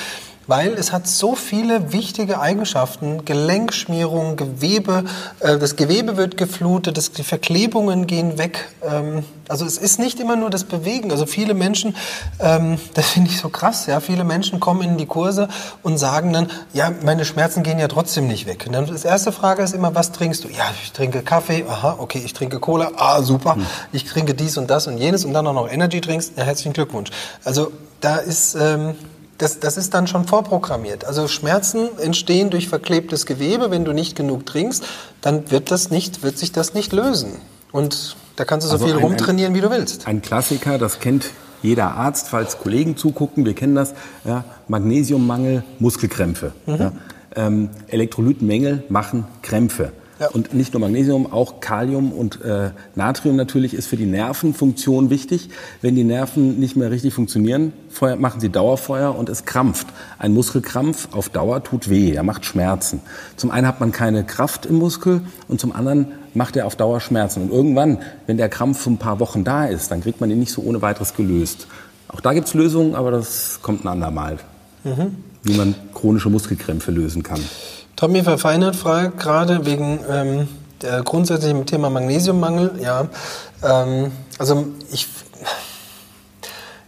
weil es hat so viele wichtige Eigenschaften, Gelenkschmierung, Gewebe, äh, das Gewebe wird geflutet, das, die Verklebungen gehen weg. Ähm, also es ist nicht immer nur das Bewegen. Also viele Menschen, ähm, das finde ich so krass, ja, viele Menschen kommen in die Kurse und sagen dann, ja, meine Schmerzen gehen ja trotzdem nicht weg. Und dann das erste Frage ist immer, was trinkst du? Ja, ich trinke Kaffee, aha, okay, ich trinke Cola, ah, super, hm. ich trinke dies und das und jenes und dann auch noch Energy Drinks, ja, herzlichen Glückwunsch. Also da ist... Ähm, das, das ist dann schon vorprogrammiert. Also Schmerzen entstehen durch verklebtes Gewebe. Wenn du nicht genug trinkst, dann wird, das nicht, wird sich das nicht lösen. Und da kannst du so also viel ein, rumtrainieren, wie du willst. Ein Klassiker, das kennt jeder Arzt, falls Kollegen zugucken, wir kennen das, ja, Magnesiummangel, Muskelkrämpfe. Mhm. Ja. Ähm, Elektrolytenmängel machen Krämpfe. Ja. Und nicht nur Magnesium, auch Kalium und äh, Natrium natürlich ist für die Nervenfunktion wichtig. Wenn die Nerven nicht mehr richtig funktionieren, Feuer, machen sie Dauerfeuer und es krampft. Ein Muskelkrampf auf Dauer tut weh, er macht Schmerzen. Zum einen hat man keine Kraft im Muskel und zum anderen macht er auf Dauer Schmerzen. Und irgendwann, wenn der Krampf für ein paar Wochen da ist, dann kriegt man ihn nicht so ohne weiteres gelöst. Auch da gibt es Lösungen, aber das kommt ein andermal, mhm. wie man chronische Muskelkrämpfe lösen kann. Tommy Verfeinert fragt gerade wegen ähm, der grundsätzlichen Thema Magnesiummangel. Ja, ähm, also ich,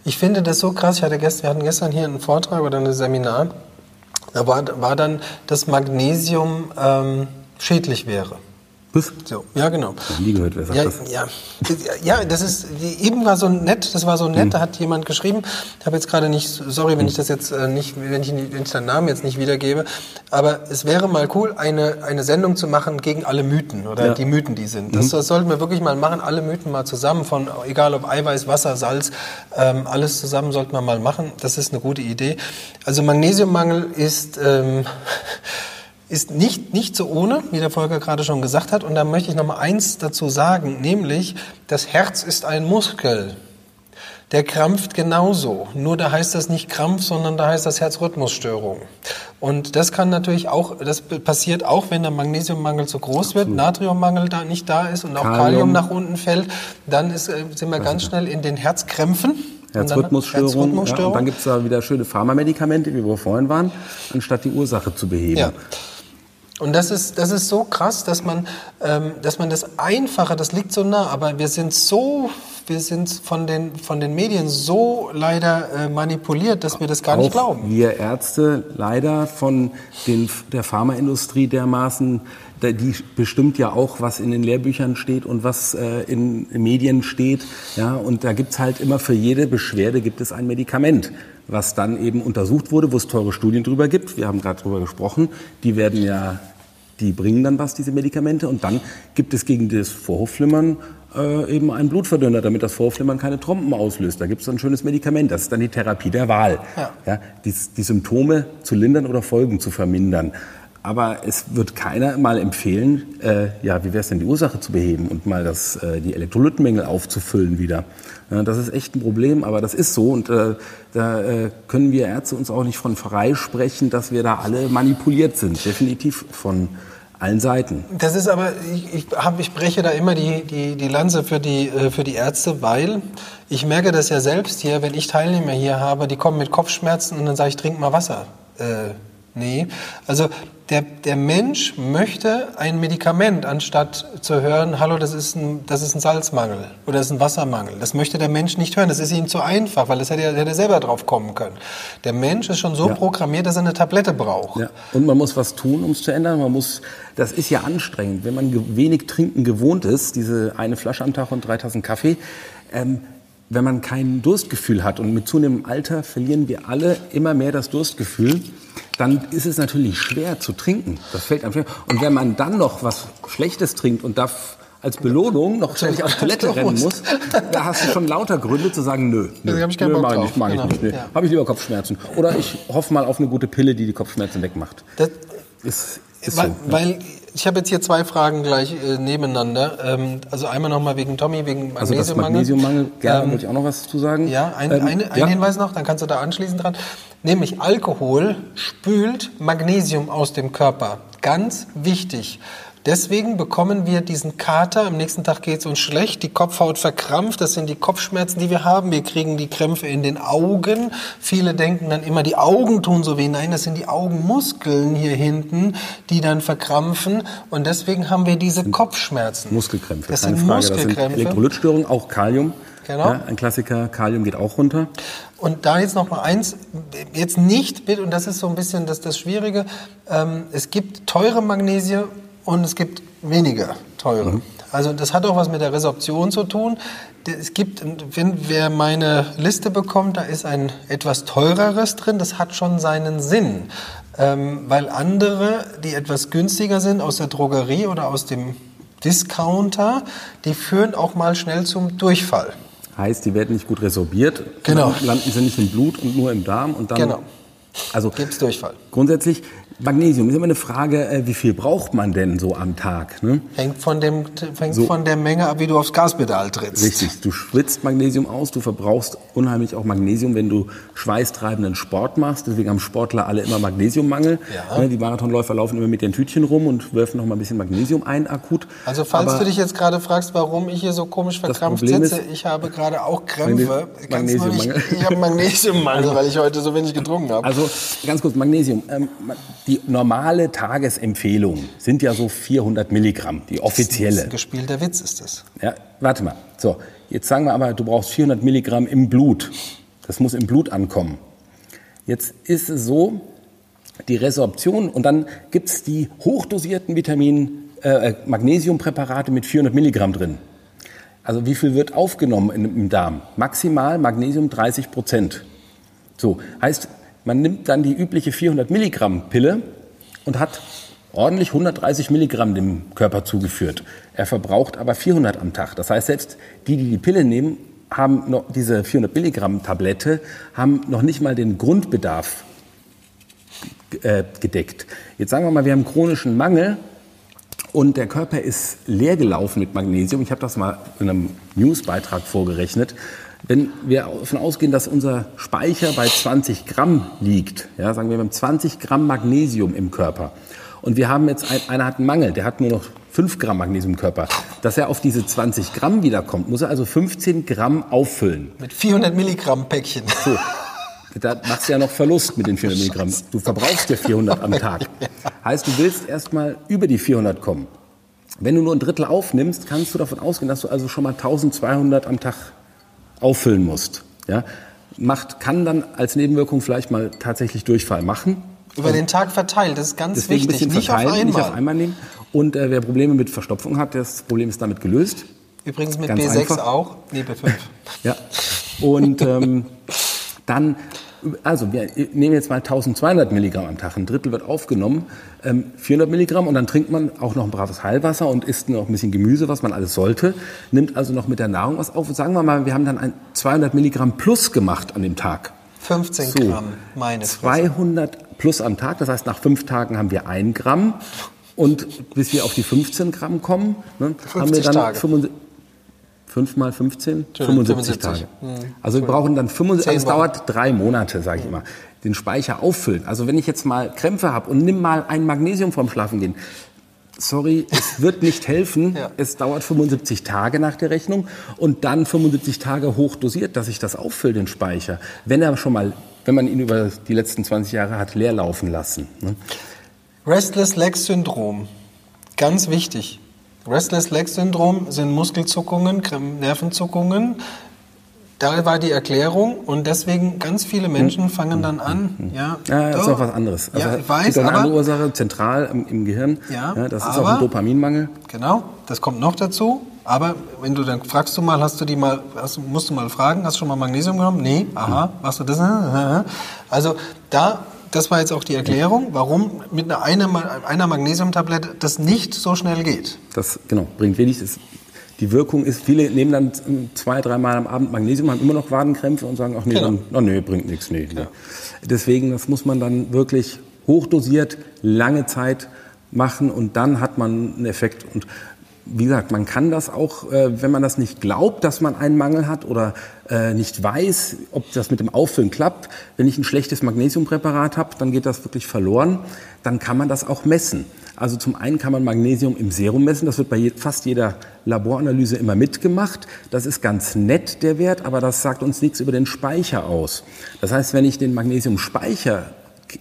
ich finde das so krass. Ich hatte gestern, wir hatten gestern hier einen Vortrag oder ein Seminar. Da war, war dann, dass Magnesium ähm, schädlich wäre. Was? So, ja, genau. Ich nie gehört, wer sagt ja, das? Ja, ja, das ist, eben war so nett, das war so nett, hm. da hat jemand geschrieben, ich habe jetzt gerade nicht, sorry, wenn ich das jetzt äh, nicht, wenn ich, wenn ich den Namen jetzt nicht wiedergebe, aber es wäre mal cool, eine, eine Sendung zu machen gegen alle Mythen oder ja. die Mythen, die sind. Das, mhm. das, sollten wir wirklich mal machen, alle Mythen mal zusammen, von egal ob Eiweiß, Wasser, Salz, ähm, alles zusammen sollten wir mal machen. Das ist eine gute Idee. Also Magnesiummangel ist ähm, ist nicht, nicht so ohne, wie der Volker gerade schon gesagt hat. Und da möchte ich noch mal eins dazu sagen, nämlich das Herz ist ein Muskel. Der krampft genauso. Nur da heißt das nicht Krampf, sondern da heißt das Herzrhythmusstörung. Und das kann natürlich auch, das passiert auch, wenn der Magnesiummangel zu groß wird, Natriummangel da nicht da ist und auch Kalium, Kalium nach unten fällt, dann ist, äh, sind wir ganz schnell in den Herzkrämpfen. Herzrhythmusstörung. Herzrhythmusstörung. Ja, und dann gibt es da wieder schöne Pharmamedikamente, wie wir vorhin waren, anstatt die Ursache zu beheben. Ja. Und das ist, das ist so krass, dass man, ähm, dass man das Einfache, das liegt so nah, aber wir sind so, wir sind von den, von den Medien so leider äh, manipuliert, dass wir das gar Auch nicht glauben. Wir Ärzte leider von den, der Pharmaindustrie dermaßen, die bestimmt ja auch, was in den Lehrbüchern steht und was äh, in Medien steht. Ja, und da gibt's halt immer für jede Beschwerde gibt es ein Medikament was dann eben untersucht wurde, wo es teure Studien drüber gibt. Wir haben gerade drüber gesprochen. Die werden ja, die bringen dann was, diese Medikamente. Und dann gibt es gegen das Vorhofflimmern äh, eben einen Blutverdünner, damit das Vorhofflimmern keine Trompen auslöst. Da gibt es ein schönes Medikament. Das ist dann die Therapie der Wahl. Ja. Ja, die, die Symptome zu lindern oder Folgen zu vermindern. Aber es wird keiner mal empfehlen, äh, ja, wie wäre es denn die Ursache zu beheben und mal das, äh, die Elektrolytenmängel aufzufüllen wieder. Das ist echt ein Problem, aber das ist so und äh, da äh, können wir Ärzte uns auch nicht von freisprechen, dass wir da alle manipuliert sind. Definitiv von allen Seiten. Das ist aber, ich, ich, hab, ich breche da immer die, die, die Lanze für die, äh, für die Ärzte, weil ich merke das ja selbst hier, wenn ich Teilnehmer hier habe, die kommen mit Kopfschmerzen und dann sage ich, trink mal Wasser. Nee. Also der, der Mensch möchte ein Medikament, anstatt zu hören, hallo, das ist, ein, das ist ein Salzmangel oder das ist ein Wassermangel. Das möchte der Mensch nicht hören. Das ist ihm zu einfach, weil das hätte er, hätte er selber drauf kommen können. Der Mensch ist schon so ja. programmiert, dass er eine Tablette braucht. Ja. Und man muss was tun, um es zu ändern. Man muss, das ist ja anstrengend. Wenn man wenig trinken gewohnt ist, diese eine Flasche am Tag und drei Tassen Kaffee, ähm, wenn man kein Durstgefühl hat und mit zunehmendem Alter verlieren wir alle immer mehr das Durstgefühl, dann ist es natürlich schwer zu trinken. Das fällt einem schwer. Und wenn man dann noch was Schlechtes trinkt und darf als Belohnung noch ständig auf Toilette rennen muss, da hast du schon lauter Gründe zu sagen, nö, nö, hab ich nö mag ich nicht, mag genau. ich nicht. Nee. Ja. Habe ich lieber Kopfschmerzen. Oder ich hoffe mal auf eine gute Pille, die die Kopfschmerzen wegmacht. Das ist, ist weil, so. Weil ich habe jetzt hier zwei Fragen gleich äh, nebeneinander. Ähm, also einmal nochmal wegen Tommy, wegen Magnesiummangel. Also das Magnesiummangel, gerne ähm, würde ich auch noch was zu sagen. Ja, ein, ähm, ein, ein ja. Hinweis noch, dann kannst du da anschließen dran. Nämlich Alkohol spült Magnesium aus dem Körper. Ganz wichtig. Deswegen bekommen wir diesen Kater, am nächsten Tag geht es uns schlecht, die Kopfhaut verkrampft, das sind die Kopfschmerzen, die wir haben. Wir kriegen die Krämpfe in den Augen. Viele denken dann immer, die Augen tun so weh. Nein, das sind die Augenmuskeln hier hinten, die dann verkrampfen. Und deswegen haben wir diese Kopfschmerzen. Muskelkrämpfe, das sind Frage. Muskelkrämpfe. Das sind Elektrolytstörungen, auch Kalium. Genau. Ja, ein Klassiker, Kalium geht auch runter. Und da jetzt noch mal eins, jetzt nicht, und das ist so ein bisschen das, das Schwierige, ähm, es gibt teure Magnesie und es gibt weniger teure. Mhm. Also das hat auch was mit der Resorption zu tun. Es gibt, wenn wer meine Liste bekommt, da ist ein etwas teureres drin. Das hat schon seinen Sinn, ähm, weil andere, die etwas günstiger sind aus der Drogerie oder aus dem Discounter, die führen auch mal schnell zum Durchfall. Heißt, die werden nicht gut resorbiert, genau. landen sie nicht im Blut und nur im Darm und dann genau. Also gibt's Durchfall. Grundsätzlich Magnesium ist immer eine Frage, äh, wie viel braucht man denn so am Tag? Ne? Hängt, von, dem, hängt so. von der Menge ab, wie du aufs Gaspedal trittst. Richtig, du schwitzt Magnesium aus, du verbrauchst unheimlich auch Magnesium, wenn du schweißtreibenden Sport machst. Deswegen haben Sportler alle immer Magnesiummangel. Ja. Ne, die Marathonläufer laufen immer mit den Tütchen rum und werfen noch mal ein bisschen Magnesium ein akut. Also falls Aber du dich jetzt gerade fragst, warum ich hier so komisch verkrampft sitze, ich habe gerade auch Krämpfe. Magnesiummangel. Ich, ich habe Magnesiummangel, weil ich heute so wenig getrunken habe. Also ganz kurz, Magnesium. Ähm, die normale Tagesempfehlung sind ja so 400 Milligramm, die offizielle. Das ist ein gespielter Witz ist das. Ja, warte mal. So, jetzt sagen wir aber, du brauchst 400 Milligramm im Blut. Das muss im Blut ankommen. Jetzt ist es so, die Resorption und dann gibt es die hochdosierten Vitamin, äh, Magnesiumpräparate mit 400 Milligramm drin. Also wie viel wird aufgenommen im Darm? Maximal Magnesium 30 Prozent. So, heißt, man nimmt dann die übliche 400 Milligramm Pille und hat ordentlich 130 Milligramm dem Körper zugeführt. Er verbraucht aber 400 am Tag. Das heißt, selbst die, die die Pille nehmen, haben noch diese 400 Milligramm Tablette, haben noch nicht mal den Grundbedarf äh, gedeckt. Jetzt sagen wir mal, wir haben chronischen Mangel und der Körper ist leer gelaufen mit Magnesium. Ich habe das mal in einem Newsbeitrag vorgerechnet. Wenn wir davon ausgehen, dass unser Speicher bei 20 Gramm liegt, ja, sagen wir, wir haben 20 Gramm Magnesium im Körper und wir haben jetzt, ein, einer hat einen Mangel, der hat nur noch 5 Gramm Magnesium im Körper, dass er auf diese 20 Gramm wiederkommt, muss er also 15 Gramm auffüllen. Mit 400 Milligramm Päckchen. So. Da machst du ja noch Verlust mit den 400 Milligramm. Du verbrauchst ja 400 am Tag. Heißt, du willst erstmal über die 400 kommen. Wenn du nur ein Drittel aufnimmst, kannst du davon ausgehen, dass du also schon mal 1200 am Tag auffüllen musst. Ja? Macht, kann dann als Nebenwirkung vielleicht mal tatsächlich Durchfall machen. Über den Tag verteilt, das ist ganz Deswegen wichtig. Ein bisschen nicht verteilen, auf einmal. nicht auf einmal nehmen. Und äh, wer Probleme mit Verstopfung hat, das Problem ist damit gelöst. Übrigens mit ganz B6 einfach. auch, nee, B5. ja. Und ähm, dann also wir nehmen jetzt mal 1200 Milligramm am Tag, ein Drittel wird aufgenommen, 400 ähm, Milligramm. Und dann trinkt man auch noch ein braves Heilwasser und isst noch ein bisschen Gemüse, was man alles sollte, nimmt also noch mit der Nahrung was auf. Sagen wir mal, wir haben dann ein 200 Milligramm plus gemacht an dem Tag. 15 so, Gramm, meine 200 plus am Tag, das heißt nach fünf Tagen haben wir ein Gramm. Und bis wir auf die 15 Gramm kommen, ne, haben wir dann Tage. 75, 5 mal 15? 75, 75 Tage. Mhm. Also wir brauchen dann 75, also es dauert drei Monate, sage ich immer, den Speicher auffüllen. Also wenn ich jetzt mal Krämpfe habe und nimm mal ein Magnesium vorm Schlafengehen, sorry, es wird nicht helfen. ja. Es dauert 75 Tage nach der Rechnung und dann 75 Tage hochdosiert, dass ich das auffülle, den Speicher. Wenn er schon mal, wenn man ihn über die letzten 20 Jahre hat leer laufen lassen. Ne? Restless Leg Syndrom, ganz wichtig. Restless Leg Syndrom sind Muskelzuckungen, Nervenzuckungen. Da war die Erklärung und deswegen ganz viele Menschen hm. fangen dann an. Ja, ja das ist auch was anderes. Also ja, ich weiß, eine aber, andere Ursache zentral im, im Gehirn. Ja, ja das ist aber, auch ein Dopaminmangel. Genau, das kommt noch dazu. Aber wenn du dann fragst du mal, hast du die mal, hast, musst du mal fragen, hast du schon mal Magnesium genommen? Nee, aha, hm. machst du das? Also da das war jetzt auch die Erklärung, warum mit einer, einer Magnesiumtablette das nicht so schnell geht. Das genau, bringt wenig. Das, die Wirkung ist, viele nehmen dann zwei, dreimal am Abend Magnesium, haben immer noch Wadenkrämpfe und sagen, ach nee, genau. dann, oh nee bringt nichts. Nee, ja. Deswegen, das muss man dann wirklich hochdosiert, lange Zeit machen und dann hat man einen Effekt. Und wie gesagt, man kann das auch, äh, wenn man das nicht glaubt, dass man einen Mangel hat oder äh, nicht weiß, ob das mit dem Auffüllen klappt. Wenn ich ein schlechtes Magnesiumpräparat habe, dann geht das wirklich verloren. Dann kann man das auch messen. Also zum einen kann man Magnesium im Serum messen. Das wird bei fast jeder Laboranalyse immer mitgemacht. Das ist ganz nett, der Wert, aber das sagt uns nichts über den Speicher aus. Das heißt, wenn ich den Magnesiumspeicher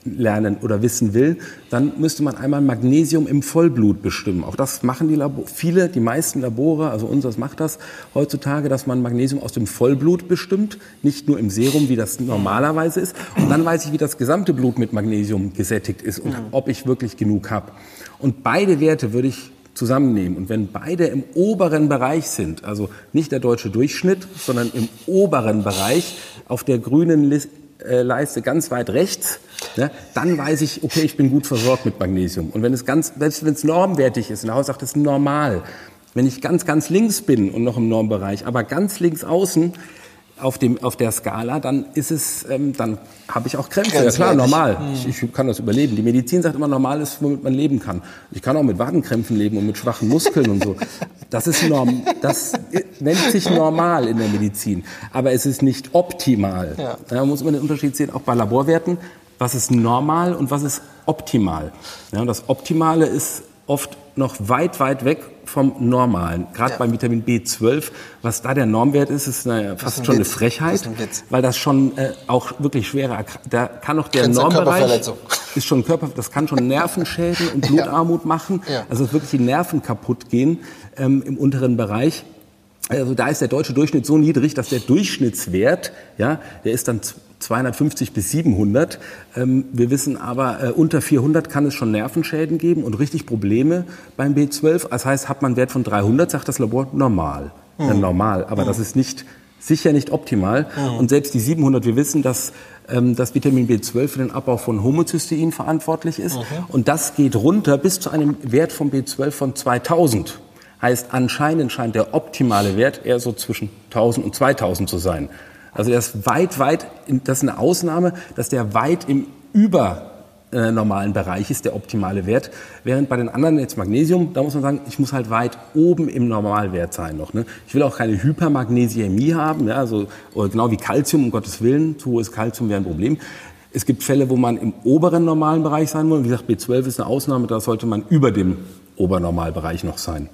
lernen oder wissen will, dann müsste man einmal Magnesium im Vollblut bestimmen. Auch das machen die Labor viele, die meisten Labore, also unseres macht das heutzutage, dass man Magnesium aus dem Vollblut bestimmt, nicht nur im Serum, wie das normalerweise ist. Und dann weiß ich, wie das gesamte Blut mit Magnesium gesättigt ist und ob ich wirklich genug habe. Und beide Werte würde ich zusammennehmen. Und wenn beide im oberen Bereich sind, also nicht der deutsche Durchschnitt, sondern im oberen Bereich auf der grünen Liste, Leiste ganz weit rechts, ne, dann weiß ich, okay, ich bin gut versorgt mit Magnesium. Und wenn es ganz, selbst wenn es normwertig ist, und der Haus sagt, das ist normal. Wenn ich ganz, ganz links bin und noch im Normbereich, aber ganz links außen, auf, dem, auf der Skala, dann ist es, ähm, dann habe ich auch Krämpfe. Ja klar, normal. Hm. Ich, ich, kann das überleben. Die Medizin sagt immer, normal ist, womit man leben kann. Ich kann auch mit Wadenkrämpfen leben und mit schwachen Muskeln und so. Das ist norm, das nennt sich normal in der Medizin. Aber es ist nicht optimal. Ja. Da muss man den Unterschied sehen, auch bei Laborwerten. Was ist normal und was ist optimal? Ja, das Optimale ist oft noch weit, weit weg vom Normalen. Gerade ja. beim Vitamin B12, was da der Normwert ist, ist eine, fast ist schon Witz. eine Frechheit, das weil das schon äh, auch wirklich schwere, da kann auch der Normbereich ist schon Körper, das kann schon Nervenschäden und Blutarmut ja. machen. Ja. Also wirklich die Nerven kaputt gehen ähm, im unteren Bereich. Also da ist der deutsche Durchschnitt so niedrig, dass der Durchschnittswert, ja, der ist dann 250 bis 700. Ähm, wir wissen aber, äh, unter 400 kann es schon Nervenschäden geben und richtig Probleme beim B12. Das heißt, hat man einen Wert von 300, sagt das Labor normal. Mhm. Ja, normal, aber mhm. das ist nicht sicher nicht optimal. Mhm. Und selbst die 700, wir wissen, dass ähm, das Vitamin B12 für den Abbau von Homozystein verantwortlich ist. Mhm. Und das geht runter bis zu einem Wert von B12 von 2000. Heißt, anscheinend scheint der optimale Wert eher so zwischen 1000 und 2000 zu sein. Also der ist weit, weit, das ist eine Ausnahme, dass der weit im über äh, normalen Bereich ist, der optimale Wert. Während bei den anderen jetzt Magnesium, da muss man sagen, ich muss halt weit oben im Normalwert sein noch. Ne? Ich will auch keine Hypermagnesiämie haben, ja, also genau wie Calcium, um Gottes Willen, zu hohes Calcium wäre ein Problem. Es gibt Fälle, wo man im oberen normalen Bereich sein muss. Wie gesagt, B12 ist eine Ausnahme, da sollte man über dem Obernormalbereich noch sein.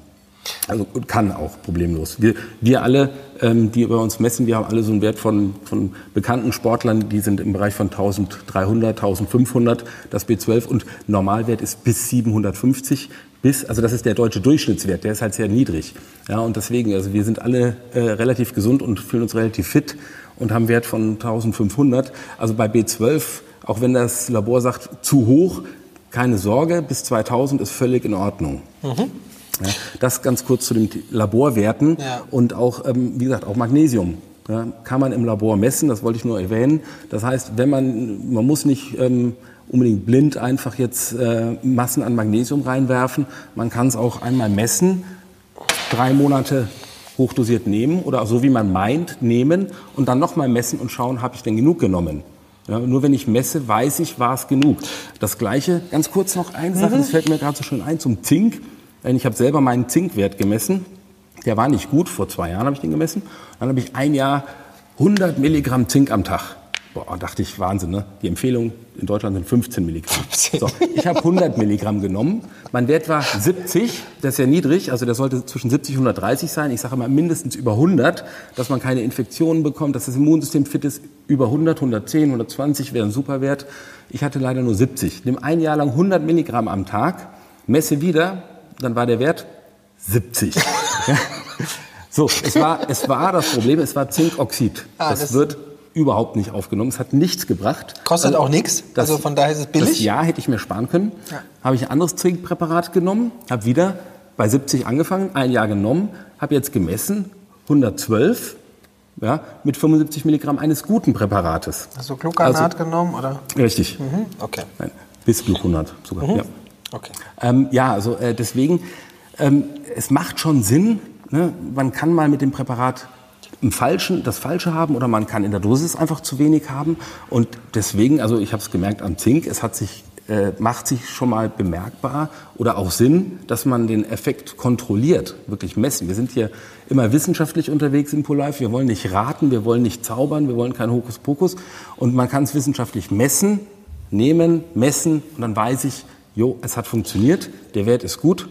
Also kann auch problemlos. Wir, wir alle, ähm, die bei uns messen, wir haben alle so einen Wert von, von bekannten Sportlern, die sind im Bereich von 1300, 1500, das B12 und Normalwert ist bis 750 bis, also das ist der deutsche Durchschnittswert, der ist halt sehr niedrig. Ja, und deswegen, also wir sind alle äh, relativ gesund und fühlen uns relativ fit und haben Wert von 1500. Also bei B12, auch wenn das Labor sagt, zu hoch, keine Sorge, bis 2000 ist völlig in Ordnung. Mhm. Ja, das ganz kurz zu den Laborwerten ja. und auch, ähm, wie gesagt, auch Magnesium. Ja, kann man im Labor messen, das wollte ich nur erwähnen. Das heißt, wenn man, man muss nicht ähm, unbedingt blind einfach jetzt äh, Massen an Magnesium reinwerfen. Man kann es auch einmal messen, drei Monate hochdosiert nehmen oder so wie man meint nehmen und dann nochmal messen und schauen, habe ich denn genug genommen. Ja, nur wenn ich messe, weiß ich, war es genug. Das Gleiche, ganz kurz noch eine Sache, mhm. das fällt mir gerade so schön ein, zum Zink. Ich habe selber meinen Zinkwert gemessen. Der war nicht gut. Vor zwei Jahren habe ich den gemessen. Dann habe ich ein Jahr 100 Milligramm Zink am Tag. Boah, dachte ich, Wahnsinn, ne? Die Empfehlung in Deutschland sind 15 Milligramm. So, ich habe 100 Milligramm genommen. Mein Wert war 70, das ist ja niedrig, also der sollte zwischen 70 und 130 sein. Ich sage mal mindestens über 100, dass man keine Infektionen bekommt, dass das Immunsystem fit ist. Über 100, 110, 120 wäre ein super Wert. Ich hatte leider nur 70. Nimm ein Jahr lang 100 Milligramm am Tag, messe wieder, dann war der Wert 70. so, es war, es war das Problem, es war Zinkoxid. Ah, das, das, wird überhaupt nicht aufgenommen. Es hat nichts gebracht. Kostet also, auch nichts. Also von daher ist es billig. Das Jahr hätte ich mir sparen können. Ja. Habe ich ein anderes Zinkpräparat genommen, habe wieder bei 70 angefangen, ein Jahr genommen, habe jetzt gemessen, 112 ja, mit 75 Milligramm eines guten Präparates. Hast du Glucanat also, genommen? Oder? Richtig. Mhm. Okay. Nein, bis Gluconat sogar, mhm. ja. Okay. Ähm, ja, also äh, deswegen, ähm, es macht schon Sinn, ne? man kann mal mit dem Präparat im Falschen, das Falsche haben oder man kann in der Dosis einfach zu wenig haben. Und deswegen, also ich habe es gemerkt am Zink, es hat sich, äh, macht sich schon mal bemerkbar oder auch Sinn, dass man den Effekt kontrolliert, wirklich messen. Wir sind hier immer wissenschaftlich unterwegs im ProLife. Wir wollen nicht raten, wir wollen nicht zaubern, wir wollen kein Hokuspokus. Und man kann es wissenschaftlich messen, nehmen, messen und dann weiß ich, jo, es hat funktioniert, der Wert ist gut.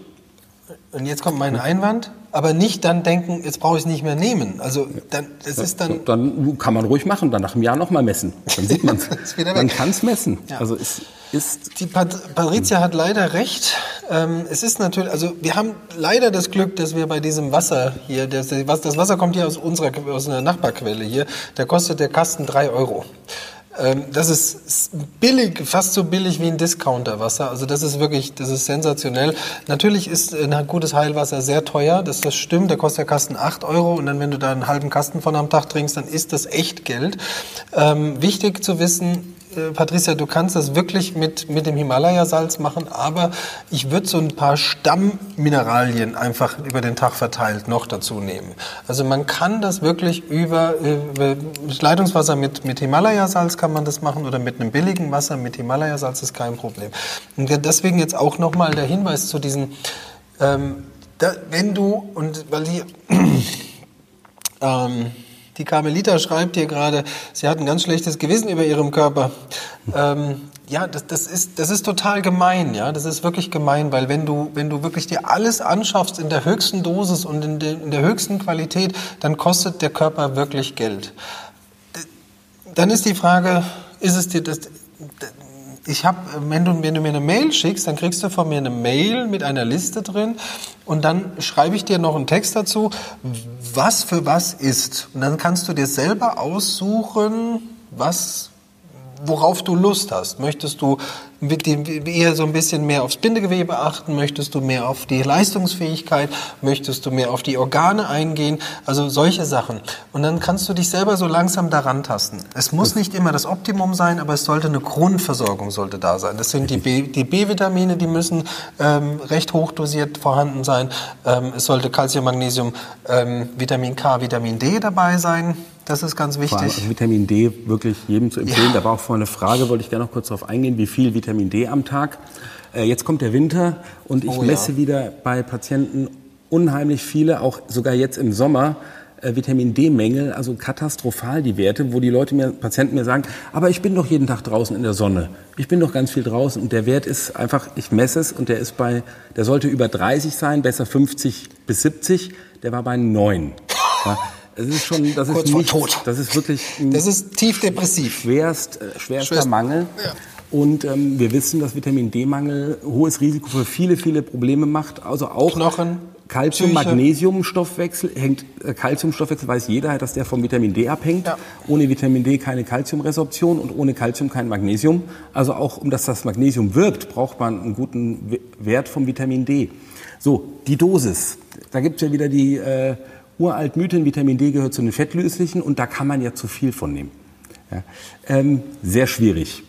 Und jetzt kommt mein Einwand, aber nicht dann denken, jetzt brauche ich es nicht mehr nehmen. Also dann, das ja, ist dann. Dann kann man ruhig machen, dann nach einem Jahr nochmal messen. Dann sieht man es. man kann es messen. Ja. Also es ist. Die Pat Patricia hat leider recht. Ähm, es ist natürlich, also wir haben leider das Glück, dass wir bei diesem Wasser hier, das, das Wasser kommt hier aus unserer aus einer Nachbarquelle hier, da kostet der Kasten drei Euro. Ähm, das ist billig, fast so billig wie ein Discounterwasser. Also das ist wirklich, das ist sensationell. Natürlich ist ein gutes Heilwasser sehr teuer, das, das stimmt. Da kostet der Kasten 8 Euro und dann, wenn du da einen halben Kasten von am Tag trinkst, dann ist das echt Geld. Ähm, wichtig zu wissen, äh, Patricia, du kannst das wirklich mit, mit dem Himalaya-Salz machen, aber ich würde so ein paar Stammmineralien einfach über den Tag verteilt noch dazu nehmen. Also man kann das wirklich über, über Leitungswasser mit, mit Himalaya-Salz kann man das machen oder mit einem billigen Wasser mit Himalaya-Salz ist kein Problem. Und deswegen jetzt auch nochmal der Hinweis zu diesen, ähm, da, wenn du, und weil die, ähm, die Carmelita schreibt hier gerade, sie hat ein ganz schlechtes Gewissen über ihrem Körper. Ähm, ja, das, das, ist, das ist total gemein, ja. Das ist wirklich gemein, weil wenn du, wenn du wirklich dir alles anschaffst in der höchsten Dosis und in, de, in der höchsten Qualität, dann kostet der Körper wirklich Geld. Dann ist die Frage, ist es dir das, ich habe, wenn du, wenn du mir eine Mail schickst, dann kriegst du von mir eine Mail mit einer Liste drin und dann schreibe ich dir noch einen Text dazu, was für was ist. Und dann kannst du dir selber aussuchen, was worauf du Lust hast. Möchtest du eher so ein bisschen mehr aufs Bindegewebe achten? Möchtest du mehr auf die Leistungsfähigkeit? Möchtest du mehr auf die Organe eingehen? Also solche Sachen. Und dann kannst du dich selber so langsam daran tasten. Es muss nicht immer das Optimum sein, aber es sollte eine Grundversorgung sollte da sein. Das sind die, B, die B-Vitamine, die müssen ähm, recht hochdosiert vorhanden sein. Ähm, es sollte Calcium, Magnesium, ähm, Vitamin K, Vitamin D dabei sein. Das ist ganz wichtig. Also Vitamin D wirklich jedem zu empfehlen. Ja. Da war auch vorhin eine Frage, wollte ich gerne noch kurz darauf eingehen, wie viel Vitamin D am Tag. Äh, jetzt kommt der Winter und ich oh, messe ja. wieder bei Patienten unheimlich viele, auch sogar jetzt im Sommer, äh, Vitamin D-Mängel, also katastrophal die Werte, wo die Leute mir, Patienten mir sagen, aber ich bin doch jeden Tag draußen in der Sonne. Ich bin doch ganz viel draußen und der Wert ist einfach, ich messe es und der ist bei, der sollte über 30 sein, besser 50 bis 70, der war bei 9. Ja. Es ist schon, das Kurz ist nicht, Tod. das ist wirklich, das ist tief depressiv. Schwerst, äh, schwerster Schwerst, Mangel. Ja. Und ähm, wir wissen, dass Vitamin D-Mangel hohes Risiko für viele, viele Probleme macht. Also auch Knochen, Calcium, Magnesium, Stoffwechsel hängt äh, Calciumstoffwechsel weiß jeder, dass der vom Vitamin D abhängt. Ja. Ohne Vitamin D keine Calciumresorption und ohne Calcium kein Magnesium. Also auch um dass das Magnesium wirkt, braucht man einen guten Wert vom Vitamin D. So die Dosis. Da gibt's ja wieder die äh, uralt Mythen, Vitamin D gehört zu den fettlöslichen und da kann man ja zu viel von nehmen. Ja. Ähm, sehr schwierig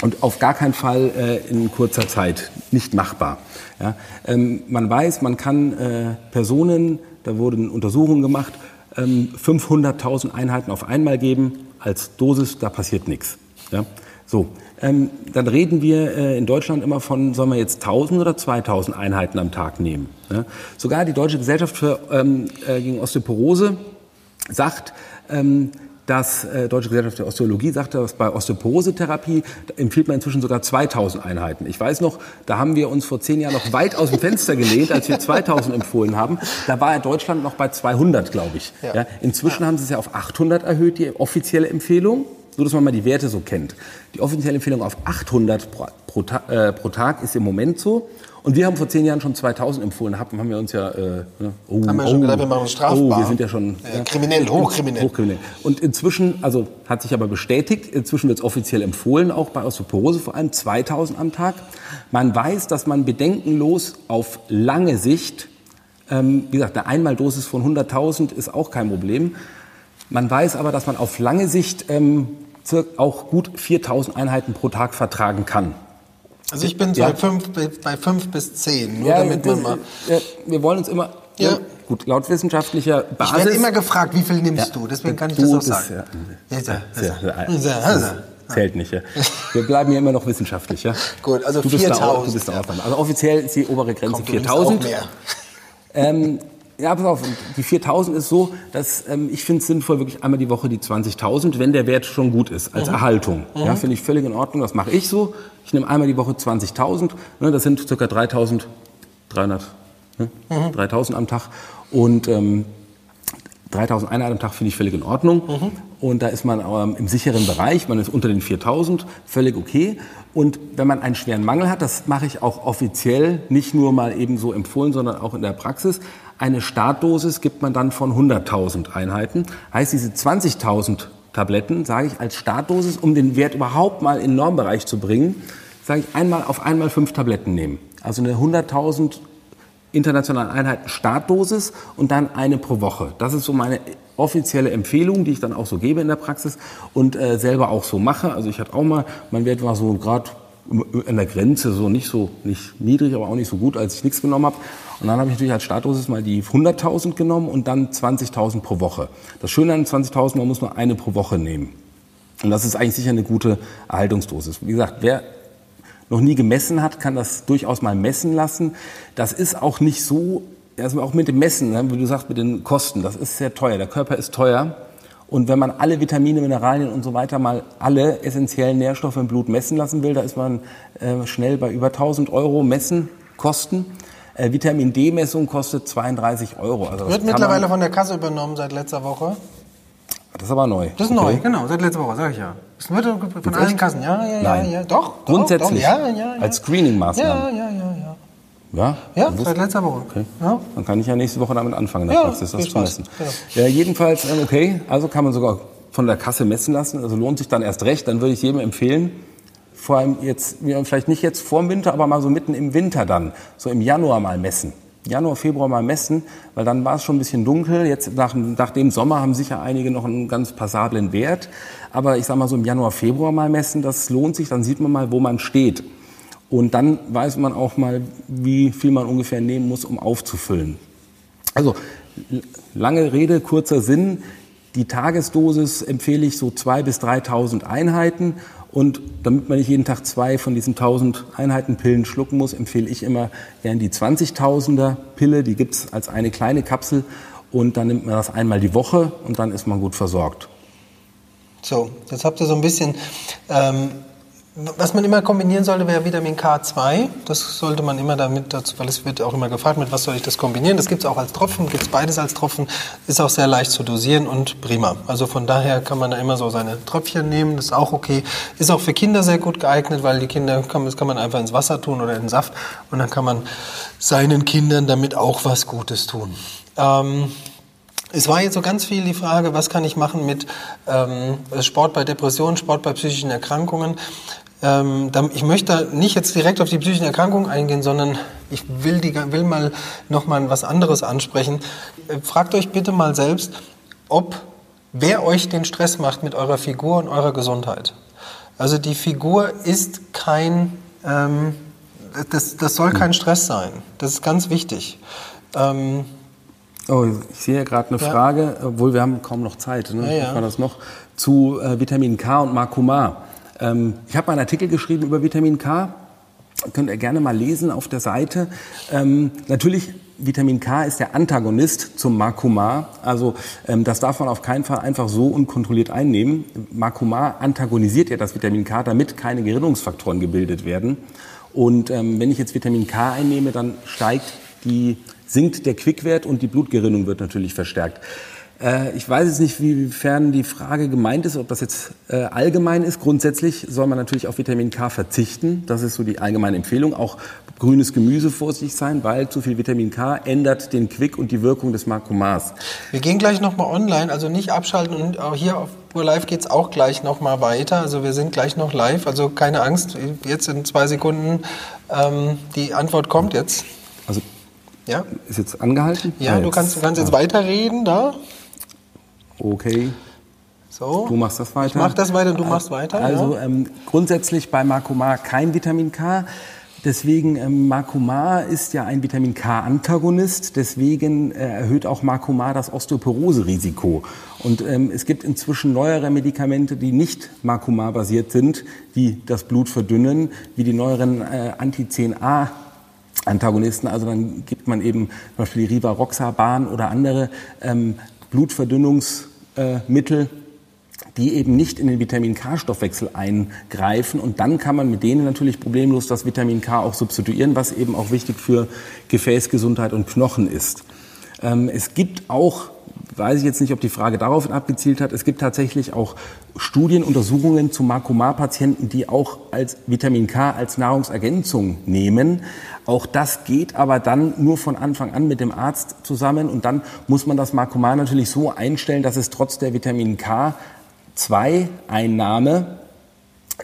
und auf gar keinen Fall äh, in kurzer Zeit nicht machbar. Ja. Ähm, man weiß, man kann äh, Personen, da wurden Untersuchungen gemacht, ähm, 500.000 Einheiten auf einmal geben als Dosis, da passiert nichts. Ja. So, ähm, dann reden wir äh, in Deutschland immer von, sollen wir jetzt 1000 oder 2000 Einheiten am Tag nehmen. Ja? Sogar die Deutsche Gesellschaft für, ähm, äh, gegen Osteoporose sagt, ähm, dass äh, Deutsche Gesellschaft der Osteologie sagte, dass bei Osteoporose-Therapie empfiehlt man inzwischen sogar 2000 Einheiten. Ich weiß noch, da haben wir uns vor zehn Jahren noch weit aus dem Fenster gelehnt, als wir 2000 empfohlen haben. Da war Deutschland noch bei 200, glaube ich. Ja. Ja, inzwischen ja. haben sie es ja auf 800 erhöht, die offizielle Empfehlung so dass man mal die Werte so kennt. Die offizielle Empfehlung auf 800 pro, pro, äh, pro, Tag ist im Moment so. Und wir haben vor zehn Jahren schon 2000 empfohlen. Haben, haben wir uns ja, äh, ne? oh, haben wir schon oh, gedacht, wir machen uns strafbar. Oh, wir sind ja schon äh, kriminell, hochkriminell. hochkriminell. Und inzwischen, also hat sich aber bestätigt, inzwischen wird es offiziell empfohlen, auch bei Osteoporose vor allem 2000 am Tag. Man weiß, dass man bedenkenlos auf lange Sicht, ähm, wie gesagt, eine Einmaldosis von 100.000 ist auch kein Problem. Man weiß aber, dass man auf lange Sicht ähm, auch gut 4000 Einheiten pro Tag vertragen kann. Also ich bin ja. bei, fünf, bei fünf bis zehn, nur ja, damit man mal... Ja, wir wollen uns immer... Ja. Gut, laut wissenschaftlicher Basis... Ich werde immer gefragt, wie viel nimmst du? Deswegen kann ich das auch sagen. Zählt nicht, ja. Wir bleiben hier immer noch wissenschaftlich, ja. Gut, also 4000. Du bist da auch Also offiziell ist die obere Grenze 4000. Ähm, ja, pass auf, die 4000 ist so, dass ähm, ich finde es sinnvoll, wirklich einmal die Woche die 20.000, wenn der Wert schon gut ist, als mhm. Erhaltung. Mhm. Ja, finde ich völlig in Ordnung, das mache ich so. Ich nehme einmal die Woche 20.000, ne, das sind ca. 3.300, ne, mhm. 3.000 am Tag. Und ähm, 3.000 Einheiten am Tag finde ich völlig in Ordnung. Mhm. Und da ist man ähm, im sicheren Bereich, man ist unter den 4.000, völlig okay. Und wenn man einen schweren Mangel hat, das mache ich auch offiziell, nicht nur mal eben so empfohlen, sondern auch in der Praxis, eine Startdosis gibt man dann von 100.000 Einheiten. Heißt, diese 20.000 Tabletten, sage ich als Startdosis, um den Wert überhaupt mal in den Normbereich zu bringen, sage ich einmal auf einmal fünf Tabletten nehmen. Also eine 100.000 internationalen Einheiten Startdosis und dann eine pro Woche. Das ist so meine offizielle Empfehlung, die ich dann auch so gebe in der Praxis und äh, selber auch so mache. Also ich hatte auch mal, mein Wert war so gerade an der Grenze, so nicht so nicht niedrig, aber auch nicht so gut, als ich nichts genommen habe. Und dann habe ich natürlich als Startdosis mal die 100.000 genommen und dann 20.000 pro Woche. Das Schöne an 20.000, man muss nur eine pro Woche nehmen. Und das ist eigentlich sicher eine gute Erhaltungsdosis. Wie gesagt, wer noch nie gemessen hat, kann das durchaus mal messen lassen. Das ist auch nicht so, also auch mit dem Messen, ne, wie du sagst, mit den Kosten, das ist sehr teuer. Der Körper ist teuer. Und wenn man alle Vitamine, Mineralien und so weiter mal alle essentiellen Nährstoffe im Blut messen lassen will, da ist man äh, schnell bei über 1000 Euro Messen, Kosten. Äh, Vitamin D-Messung kostet 32 Euro. Also Wird mittlerweile von der Kasse übernommen seit letzter Woche. Das ist aber neu. Das ist okay. neu, genau, seit letzter Woche, sag ich ja. Das wird von allen Kassen, ja, ja, Nein. ja, Doch, doch Grundsätzlich, doch, ja, ja, ja. als Screening-Maßnahme. Ja, ja, ja, ja. Ja, ja seit letzter Woche. Okay. Ja. Dann kann ich ja nächste Woche damit anfangen, in der ja, Praxis das zu messen. Ja. ja, jedenfalls, ähm, okay, also kann man sogar von der Kasse messen lassen. Also lohnt sich dann erst recht. Dann würde ich jedem empfehlen, vor allem jetzt, vielleicht nicht jetzt vor dem Winter, aber mal so mitten im Winter dann, so im Januar mal messen. Januar, Februar mal messen, weil dann war es schon ein bisschen dunkel. Jetzt nach, nach dem Sommer haben sicher einige noch einen ganz passablen Wert. Aber ich sage mal so im Januar, Februar mal messen, das lohnt sich. Dann sieht man mal, wo man steht. Und dann weiß man auch mal, wie viel man ungefähr nehmen muss, um aufzufüllen. Also lange Rede, kurzer Sinn. Die Tagesdosis empfehle ich so zwei bis 3.000 Einheiten und damit man nicht jeden Tag zwei von diesen 1000 Einheiten Pillen schlucken muss, empfehle ich immer gern die 20.000er Pille. Die gibt's als eine kleine Kapsel und dann nimmt man das einmal die Woche und dann ist man gut versorgt. So, jetzt habt ihr so ein bisschen ähm, was man immer kombinieren sollte, wäre Vitamin K2. Das sollte man immer damit dazu, weil es wird auch immer gefragt, mit was soll ich das kombinieren. Das gibt es auch als Tropfen, gibt es beides als Tropfen, ist auch sehr leicht zu dosieren und prima. Also von daher kann man da immer so seine Tröpfchen nehmen, das ist auch okay. Ist auch für Kinder sehr gut geeignet, weil die Kinder, kann, das kann man einfach ins Wasser tun oder in den Saft und dann kann man seinen Kindern damit auch was Gutes tun. Ähm, es war jetzt so ganz viel die Frage, was kann ich machen mit ähm, Sport bei Depressionen, Sport bei psychischen Erkrankungen. Ähm, ich möchte nicht jetzt direkt auf die psychischen Erkrankungen eingehen, sondern ich will, die, will mal noch mal was anderes ansprechen. Äh, fragt euch bitte mal selbst, ob wer euch den Stress macht mit eurer Figur und eurer Gesundheit. Also die Figur ist kein, ähm, das, das soll kein Stress sein. Das ist ganz wichtig. Ähm, Oh, ich sehe gerade eine ja. Frage, obwohl wir haben kaum noch Zeit. Ne? Ja, ja. war das noch zu äh, Vitamin K und Makoma. Ähm, ich habe einen Artikel geschrieben über Vitamin K. Könnt ihr gerne mal lesen auf der Seite. Ähm, natürlich, Vitamin K ist der Antagonist zum Makoma. Also ähm, das darf man auf keinen Fall einfach so unkontrolliert einnehmen. Makoma antagonisiert ja das Vitamin K, damit keine Gerinnungsfaktoren gebildet werden. Und ähm, wenn ich jetzt Vitamin K einnehme, dann steigt die sinkt der Quickwert und die Blutgerinnung wird natürlich verstärkt. Äh, ich weiß jetzt nicht, wiefern die Frage gemeint ist, ob das jetzt äh, allgemein ist. Grundsätzlich soll man natürlich auf Vitamin K verzichten. Das ist so die allgemeine Empfehlung. Auch grünes Gemüse vorsichtig sein, weil zu viel Vitamin K ändert den Quick und die Wirkung des Makromas. Wir gehen gleich nochmal online, also nicht abschalten und auch hier auf Pur Live geht es auch gleich nochmal weiter. Also wir sind gleich noch live, also keine Angst, jetzt in zwei Sekunden ähm, die Antwort kommt jetzt. Also ja? Ist jetzt angehalten? Ja, ah, du kannst, du kannst jetzt weiterreden da. Okay. So. Du machst das weiter. Ich mach das weiter und du machst weiter. Also ja. ähm, grundsätzlich bei Makoma kein Vitamin K. Deswegen, ähm, Makoma ist ja ein Vitamin K-Antagonist, deswegen äh, erhöht auch Makoma das Osteoporose-Risiko. Und ähm, es gibt inzwischen neuere Medikamente, die nicht Makoma-basiert sind, die das Blut verdünnen, wie die neueren äh, Anti-10A Antagonisten. Also dann gibt man eben zum Beispiel die Rivaroxaban oder andere ähm, Blutverdünnungsmittel, die eben nicht in den Vitamin K-Stoffwechsel eingreifen. Und dann kann man mit denen natürlich problemlos das Vitamin K auch substituieren, was eben auch wichtig für Gefäßgesundheit und Knochen ist. Ähm, es gibt auch weiß ich jetzt nicht, ob die Frage darauf abgezielt hat. Es gibt tatsächlich auch Studien, Untersuchungen zu Makoma-Patienten, die auch als Vitamin K als Nahrungsergänzung nehmen. Auch das geht aber dann nur von Anfang an mit dem Arzt zusammen und dann muss man das Makoma natürlich so einstellen, dass es trotz der Vitamin K2-Einnahme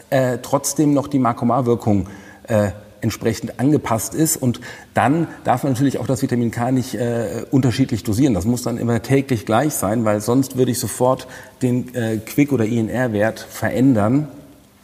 äh, trotzdem noch die Makoma-Wirkung äh, entsprechend angepasst ist. Und dann darf man natürlich auch das Vitamin K nicht äh, unterschiedlich dosieren. Das muss dann immer täglich gleich sein, weil sonst würde ich sofort den äh, Quick- oder INR-Wert verändern.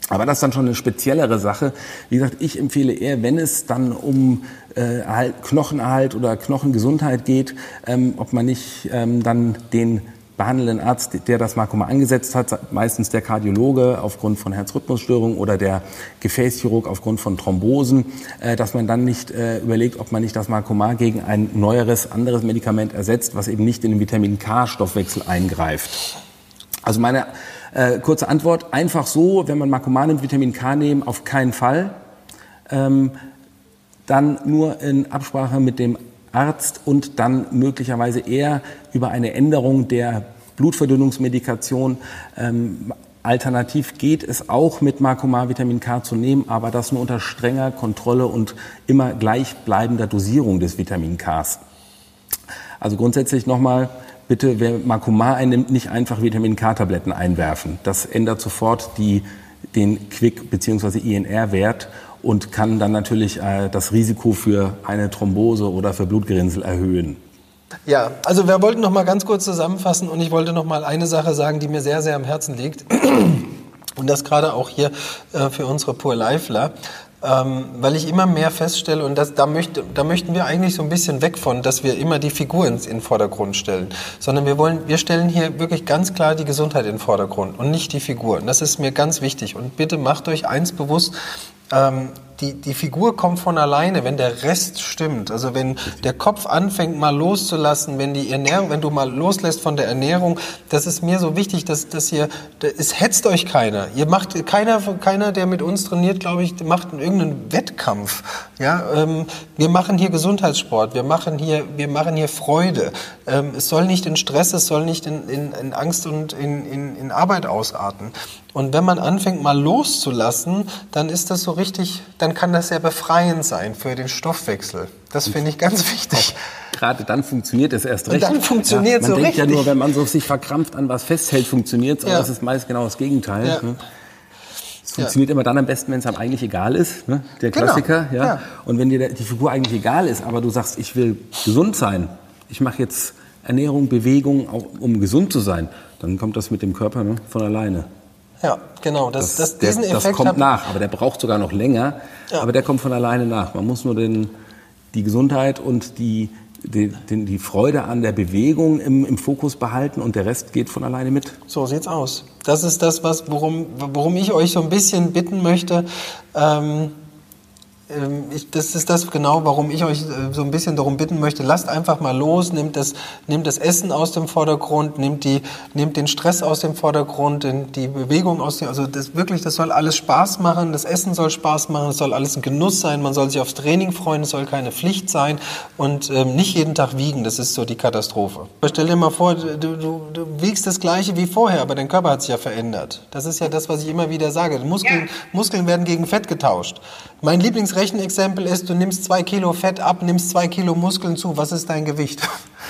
Aber das ist dann schon eine speziellere Sache. Wie gesagt, ich empfehle eher, wenn es dann um äh, Knochenerhalt oder Knochengesundheit geht, ähm, ob man nicht ähm, dann den behandelnden Arzt, der das Makoma angesetzt hat, meistens der Kardiologe aufgrund von Herzrhythmusstörungen oder der Gefäßchirurg aufgrund von Thrombosen, äh, dass man dann nicht äh, überlegt, ob man nicht das Makoma gegen ein neueres, anderes Medikament ersetzt, was eben nicht in den Vitamin K-Stoffwechsel eingreift. Also meine äh, kurze Antwort, einfach so, wenn man Makoman nimmt, Vitamin K nehmen, auf keinen Fall. Ähm, dann nur in Absprache mit dem Arzt und dann möglicherweise eher über eine Änderung der Blutverdünnungsmedikation. Ähm, alternativ geht es auch mit Marcomar Vitamin K zu nehmen, aber das nur unter strenger Kontrolle und immer gleichbleibender Dosierung des Vitamin Ks. Also grundsätzlich nochmal, bitte, wer Marcomar einnimmt, nicht einfach Vitamin K-Tabletten einwerfen. Das ändert sofort die, den Quick- bzw. INR-Wert und kann dann natürlich äh, das Risiko für eine Thrombose oder für Blutgerinnsel erhöhen. Ja, also wir wollten noch mal ganz kurz zusammenfassen und ich wollte noch mal eine Sache sagen, die mir sehr, sehr am Herzen liegt. Und das gerade auch hier äh, für unsere Poor Lifeler. Ähm, weil ich immer mehr feststelle, und das, da, möchte, da möchten wir eigentlich so ein bisschen weg von, dass wir immer die Figur in den Vordergrund stellen, sondern wir, wollen, wir stellen hier wirklich ganz klar die Gesundheit in den Vordergrund und nicht die Figur. Und das ist mir ganz wichtig. Und bitte macht euch eins bewusst, ähm, die, die Figur kommt von alleine, wenn der Rest stimmt. Also wenn der Kopf anfängt mal loszulassen, wenn die Ernährung, wenn du mal loslässt von der Ernährung, das ist mir so wichtig, dass, dass ihr, es hetzt euch keiner. Ihr macht, keiner, keiner, der mit uns trainiert, glaube ich, macht irgendeinen Wettkampf. Ja, ähm, wir machen hier Gesundheitssport, wir machen hier, wir machen hier Freude. Ähm, es soll nicht in Stress, es soll nicht in, in, in Angst und in, in, in Arbeit ausarten. Und wenn man anfängt mal loszulassen, dann ist das so richtig, dann kann das ja befreiend sein für den Stoffwechsel. Das finde ich ganz wichtig. Gerade dann funktioniert es erst recht. Und dann funktioniert ja, man so denkt richtig. ja nur, wenn man so sich verkrampft an was festhält, funktioniert es. Ja. das ist meist genau das Gegenteil. Ja. Ne? Es funktioniert ja. immer dann am besten, wenn es einem eigentlich egal ist, ne? der genau. Klassiker. Genau. Ja? ja. Und wenn dir die Figur eigentlich egal ist, aber du sagst, ich will gesund sein, ich mache jetzt Ernährung, Bewegung, auch, um gesund zu sein, dann kommt das mit dem Körper ne? von alleine. Ja, genau. Das, das, das, der, das kommt nach, aber der braucht sogar noch länger. Ja. Aber der kommt von alleine nach. Man muss nur den, die Gesundheit und die, die, die, die Freude an der Bewegung im, im, Fokus behalten und der Rest geht von alleine mit. So sieht's aus. Das ist das, was, worum, worum ich euch so ein bisschen bitten möchte. Ähm, ich, das ist das genau, warum ich euch äh, so ein bisschen darum bitten möchte. Lasst einfach mal los, nehmt das, nehmt das Essen aus dem Vordergrund, nehmt, die, nehmt den Stress aus dem Vordergrund, die Bewegung aus dem, also das wirklich, das soll alles Spaß machen, das Essen soll Spaß machen, es soll alles ein Genuss sein, man soll sich aufs Training freuen, es soll keine Pflicht sein und ähm, nicht jeden Tag wiegen, das ist so die Katastrophe. Stell dir mal vor, du, du, du wiegst das Gleiche wie vorher, aber dein Körper hat sich ja verändert. Das ist ja das, was ich immer wieder sage. Muskeln, ja. Muskeln werden gegen Fett getauscht. Mein Lieblingsrechenexempel ist, du nimmst zwei Kilo Fett ab, nimmst zwei Kilo Muskeln zu. Was ist dein Gewicht?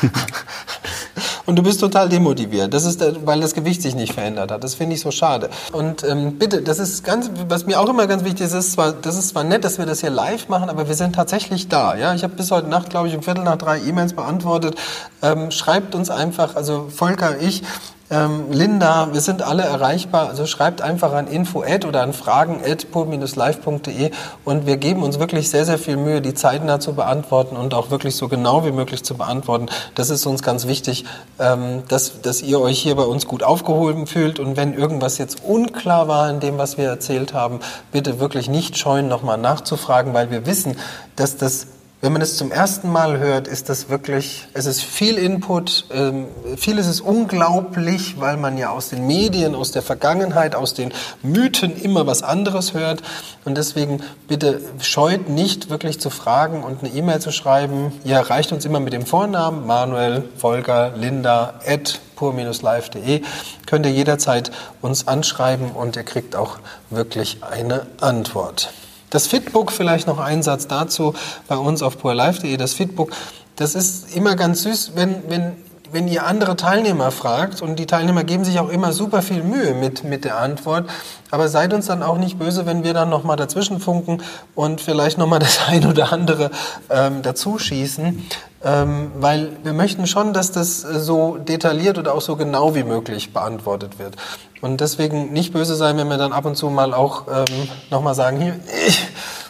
und du bist total demotiviert. Das ist, weil das Gewicht sich nicht verändert hat. Das finde ich so schade. Und ähm, bitte, das ist ganz, was mir auch immer ganz wichtig ist, ist zwar, das ist zwar nett, dass wir das hier live machen, aber wir sind tatsächlich da. Ja, ich habe bis heute Nacht, glaube ich, um Viertel nach drei E-Mails beantwortet. Ähm, schreibt uns einfach, also Volker, ich, ähm, Linda, wir sind alle erreichbar. Also schreibt einfach an info oder an fragen live.de und wir geben uns wirklich sehr, sehr viel Mühe, die zeitnah zu beantworten und auch wirklich so genau wie möglich zu beantworten. Das ist uns ganz wichtig, ähm, dass, dass ihr euch hier bei uns gut aufgehoben fühlt und wenn irgendwas jetzt unklar war in dem, was wir erzählt haben, bitte wirklich nicht scheuen, nochmal nachzufragen, weil wir wissen, dass das wenn man es zum ersten Mal hört, ist das wirklich, es ist viel Input, ähm, vieles ist unglaublich, weil man ja aus den Medien, aus der Vergangenheit, aus den Mythen immer was anderes hört. Und deswegen bitte scheut nicht wirklich zu fragen und eine E-Mail zu schreiben. Ihr erreicht uns immer mit dem Vornamen Manuel, Volker, Linda, at pur-live.de. Könnt ihr jederzeit uns anschreiben und ihr kriegt auch wirklich eine Antwort. Das Fitbook, vielleicht noch ein Satz dazu, bei uns auf poorlife.de, das Fitbook, das ist immer ganz süß, wenn, wenn wenn ihr andere Teilnehmer fragt, und die Teilnehmer geben sich auch immer super viel Mühe mit, mit der Antwort, aber seid uns dann auch nicht böse, wenn wir dann nochmal dazwischen funken und vielleicht nochmal das ein oder andere ähm, dazu schießen, ähm, weil wir möchten schon, dass das so detailliert oder auch so genau wie möglich beantwortet wird. Und deswegen nicht böse sein, wenn wir dann ab und zu mal auch ähm, nochmal sagen, hier, ich,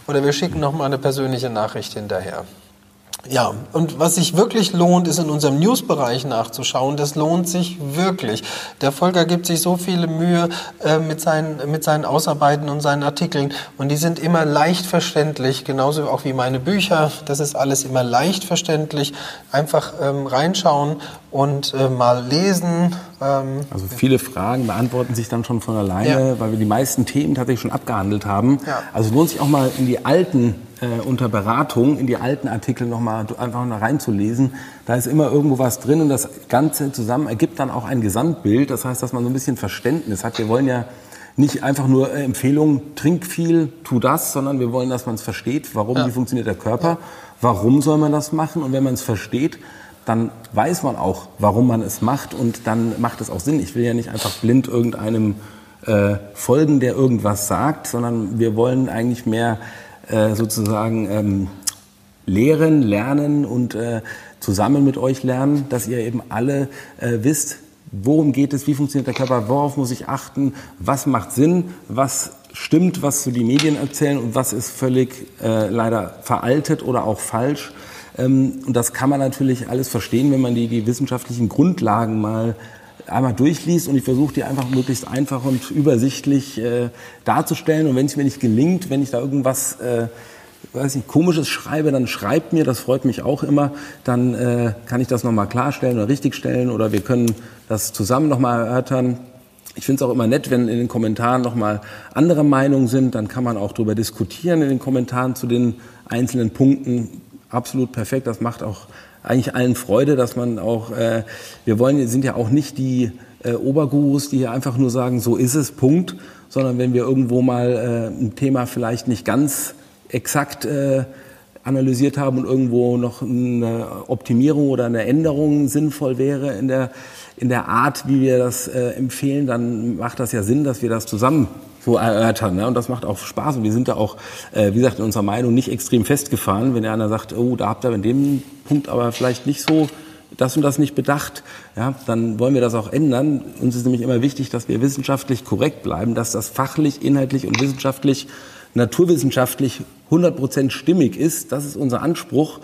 oder wir schicken nochmal eine persönliche Nachricht hinterher. Ja, und was sich wirklich lohnt, ist in unserem News-Bereich nachzuschauen. Das lohnt sich wirklich. Der Volker gibt sich so viele Mühe äh, mit, seinen, mit seinen Ausarbeiten und seinen Artikeln und die sind immer leicht verständlich, genauso auch wie meine Bücher. Das ist alles immer leicht verständlich. Einfach ähm, reinschauen und äh, mal lesen. Ähm, also viele Fragen beantworten sich dann schon von alleine, ja. weil wir die meisten Themen tatsächlich schon abgehandelt haben. Ja. Also lohnt sich auch mal in die alten äh, unter Beratung in die alten Artikel nochmal einfach mal reinzulesen. Da ist immer irgendwo was drin und das Ganze zusammen ergibt dann auch ein Gesamtbild. Das heißt, dass man so ein bisschen Verständnis hat. Wir wollen ja nicht einfach nur äh, Empfehlungen, trink viel, tu das, sondern wir wollen, dass man es versteht, warum, ja. wie funktioniert der Körper, warum soll man das machen und wenn man es versteht, dann weiß man auch, warum man es macht und dann macht es auch Sinn. Ich will ja nicht einfach blind irgendeinem äh, folgen, der irgendwas sagt, sondern wir wollen eigentlich mehr äh, sozusagen ähm, lehren, lernen und äh, zusammen mit euch lernen, dass ihr eben alle äh, wisst, worum geht es, wie funktioniert der Körper, worauf muss ich achten, was macht Sinn, was stimmt, was so die Medien erzählen und was ist völlig äh, leider veraltet oder auch falsch. Ähm, und das kann man natürlich alles verstehen, wenn man die, die wissenschaftlichen Grundlagen mal einmal durchliest und ich versuche die einfach möglichst einfach und übersichtlich äh, darzustellen. Und wenn es mir nicht gelingt, wenn ich da irgendwas äh, weiß nicht, komisches schreibe, dann schreibt mir, das freut mich auch immer, dann äh, kann ich das nochmal klarstellen oder richtigstellen oder wir können das zusammen nochmal erörtern. Ich finde es auch immer nett, wenn in den Kommentaren nochmal andere Meinungen sind, dann kann man auch darüber diskutieren in den Kommentaren zu den einzelnen Punkten. Absolut perfekt, das macht auch eigentlich allen Freude, dass man auch, äh, wir wollen, sind ja auch nicht die äh, Obergurus, die hier einfach nur sagen, so ist es, Punkt, sondern wenn wir irgendwo mal äh, ein Thema vielleicht nicht ganz exakt äh, analysiert haben und irgendwo noch eine Optimierung oder eine Änderung sinnvoll wäre in der, in der Art, wie wir das äh, empfehlen, dann macht das ja Sinn, dass wir das zusammen so erörtern. Ne? Und das macht auch Spaß. Und wir sind da auch, äh, wie gesagt, in unserer Meinung nicht extrem festgefahren. Wenn einer sagt, oh, da habt ihr in dem Punkt aber vielleicht nicht so das und das nicht bedacht, ja, dann wollen wir das auch ändern. Uns ist nämlich immer wichtig, dass wir wissenschaftlich korrekt bleiben, dass das fachlich, inhaltlich und wissenschaftlich, naturwissenschaftlich 100 Prozent stimmig ist. Das ist unser Anspruch,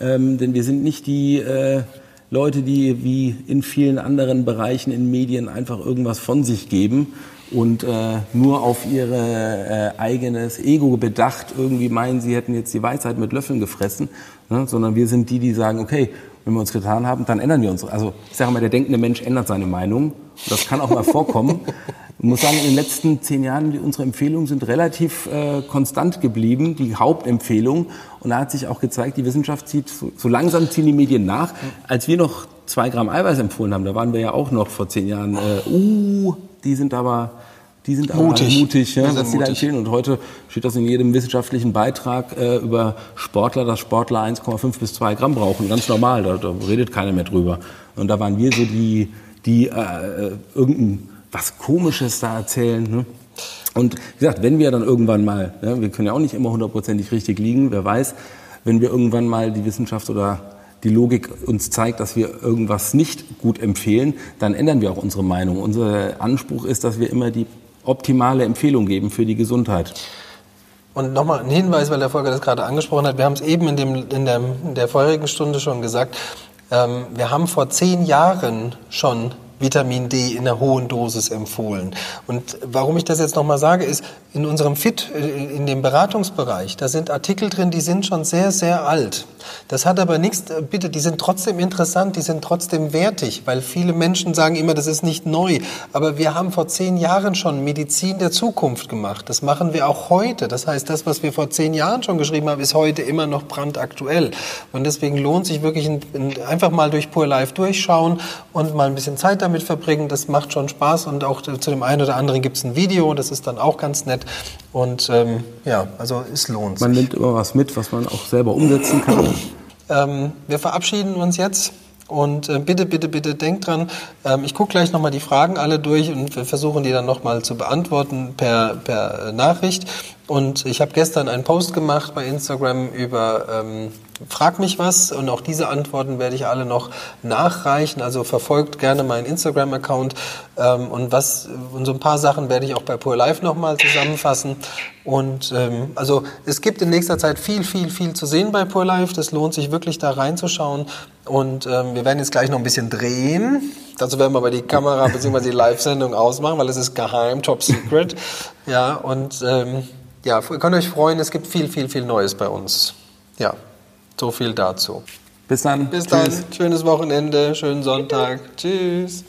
ähm, denn wir sind nicht die äh, Leute, die wie in vielen anderen Bereichen in Medien einfach irgendwas von sich geben und äh, nur auf ihr äh, eigenes Ego bedacht irgendwie meinen, sie hätten jetzt die Weisheit mit Löffeln gefressen, ne? sondern wir sind die, die sagen, okay, wenn wir uns getan haben, dann ändern wir uns. Also ich sage mal, der denkende Mensch ändert seine Meinung. Das kann auch mal vorkommen. Ich muss sagen, in den letzten zehn Jahren, unsere Empfehlungen sind relativ äh, konstant geblieben, die Hauptempfehlung. Und da hat sich auch gezeigt, die Wissenschaft zieht, so, so langsam ziehen die Medien nach. Als wir noch zwei Gramm Eiweiß empfohlen haben, da waren wir ja auch noch vor zehn Jahren, äh, uh, die sind aber die sind mutig, mutig ja, was sie da empfehlen. Und heute steht das in jedem wissenschaftlichen Beitrag äh, über Sportler, dass Sportler 1,5 bis 2 Gramm brauchen. Ganz normal, da, da, redet keiner mehr drüber. Und da waren wir so die, die äh, irgendein was Komisches da erzählen. Ne? Und wie gesagt, wenn wir dann irgendwann mal, ja, wir können ja auch nicht immer hundertprozentig richtig liegen, wer weiß, wenn wir irgendwann mal die Wissenschaft oder die Logik uns zeigt, dass wir irgendwas nicht gut empfehlen, dann ändern wir auch unsere Meinung. Unser Anspruch ist, dass wir immer die optimale Empfehlung geben für die Gesundheit. Und nochmal ein Hinweis, weil der Volker das gerade angesprochen hat. Wir haben es eben in, dem, in, der, in der vorherigen Stunde schon gesagt. Ähm, wir haben vor zehn Jahren schon Vitamin D in einer hohen Dosis empfohlen. Und warum ich das jetzt nochmal sage, ist, in unserem Fit, äh, in dem Beratungsbereich, da sind Artikel drin, die sind schon sehr, sehr alt. Das hat aber nichts, äh, bitte, die sind trotzdem interessant, die sind trotzdem wertig, weil viele Menschen sagen immer, das ist nicht neu. Aber wir haben vor zehn Jahren schon Medizin der Zukunft gemacht. Das machen wir auch heute. Das heißt, das, was wir vor zehn Jahren schon geschrieben haben, ist heute immer noch brandaktuell. Und deswegen lohnt sich wirklich ein, ein, einfach mal durch Pure Life durchschauen und mal ein bisschen Zeit damit verbringen. Das macht schon Spaß und auch zu dem einen oder anderen gibt es ein Video, das ist dann auch ganz nett. Und ähm, ja, also es lohnt sich. Man nimmt immer was mit, was man auch selber umsetzen kann. Ähm, wir verabschieden uns jetzt Und äh, bitte, bitte, bitte denkt dran, ähm, ich gucke gleich nochmal die Fragen alle durch und wir versuchen die dann nochmal zu beantworten per, per äh, Nachricht. Und ich habe gestern einen Post gemacht bei Instagram über ähm, Frag mich was und auch diese Antworten werde ich alle noch nachreichen. Also verfolgt gerne meinen Instagram-Account ähm, und was und so ein paar Sachen werde ich auch bei Pure Life nochmal zusammenfassen. Und ähm, also es gibt in nächster Zeit viel, viel, viel zu sehen bei Pure Life. Das lohnt sich wirklich da reinzuschauen. Und ähm, wir werden jetzt gleich noch ein bisschen drehen. Dazu werden wir aber die Kamera bzw. die Live-Sendung ausmachen, weil es ist geheim, top secret. Ja, und ähm, ja, ihr könnt euch freuen, es gibt viel, viel, viel Neues bei uns. Ja, so viel dazu. Bis dann. Bis Tschüss. dann. Schönes Wochenende, schönen Sonntag. Tschüss.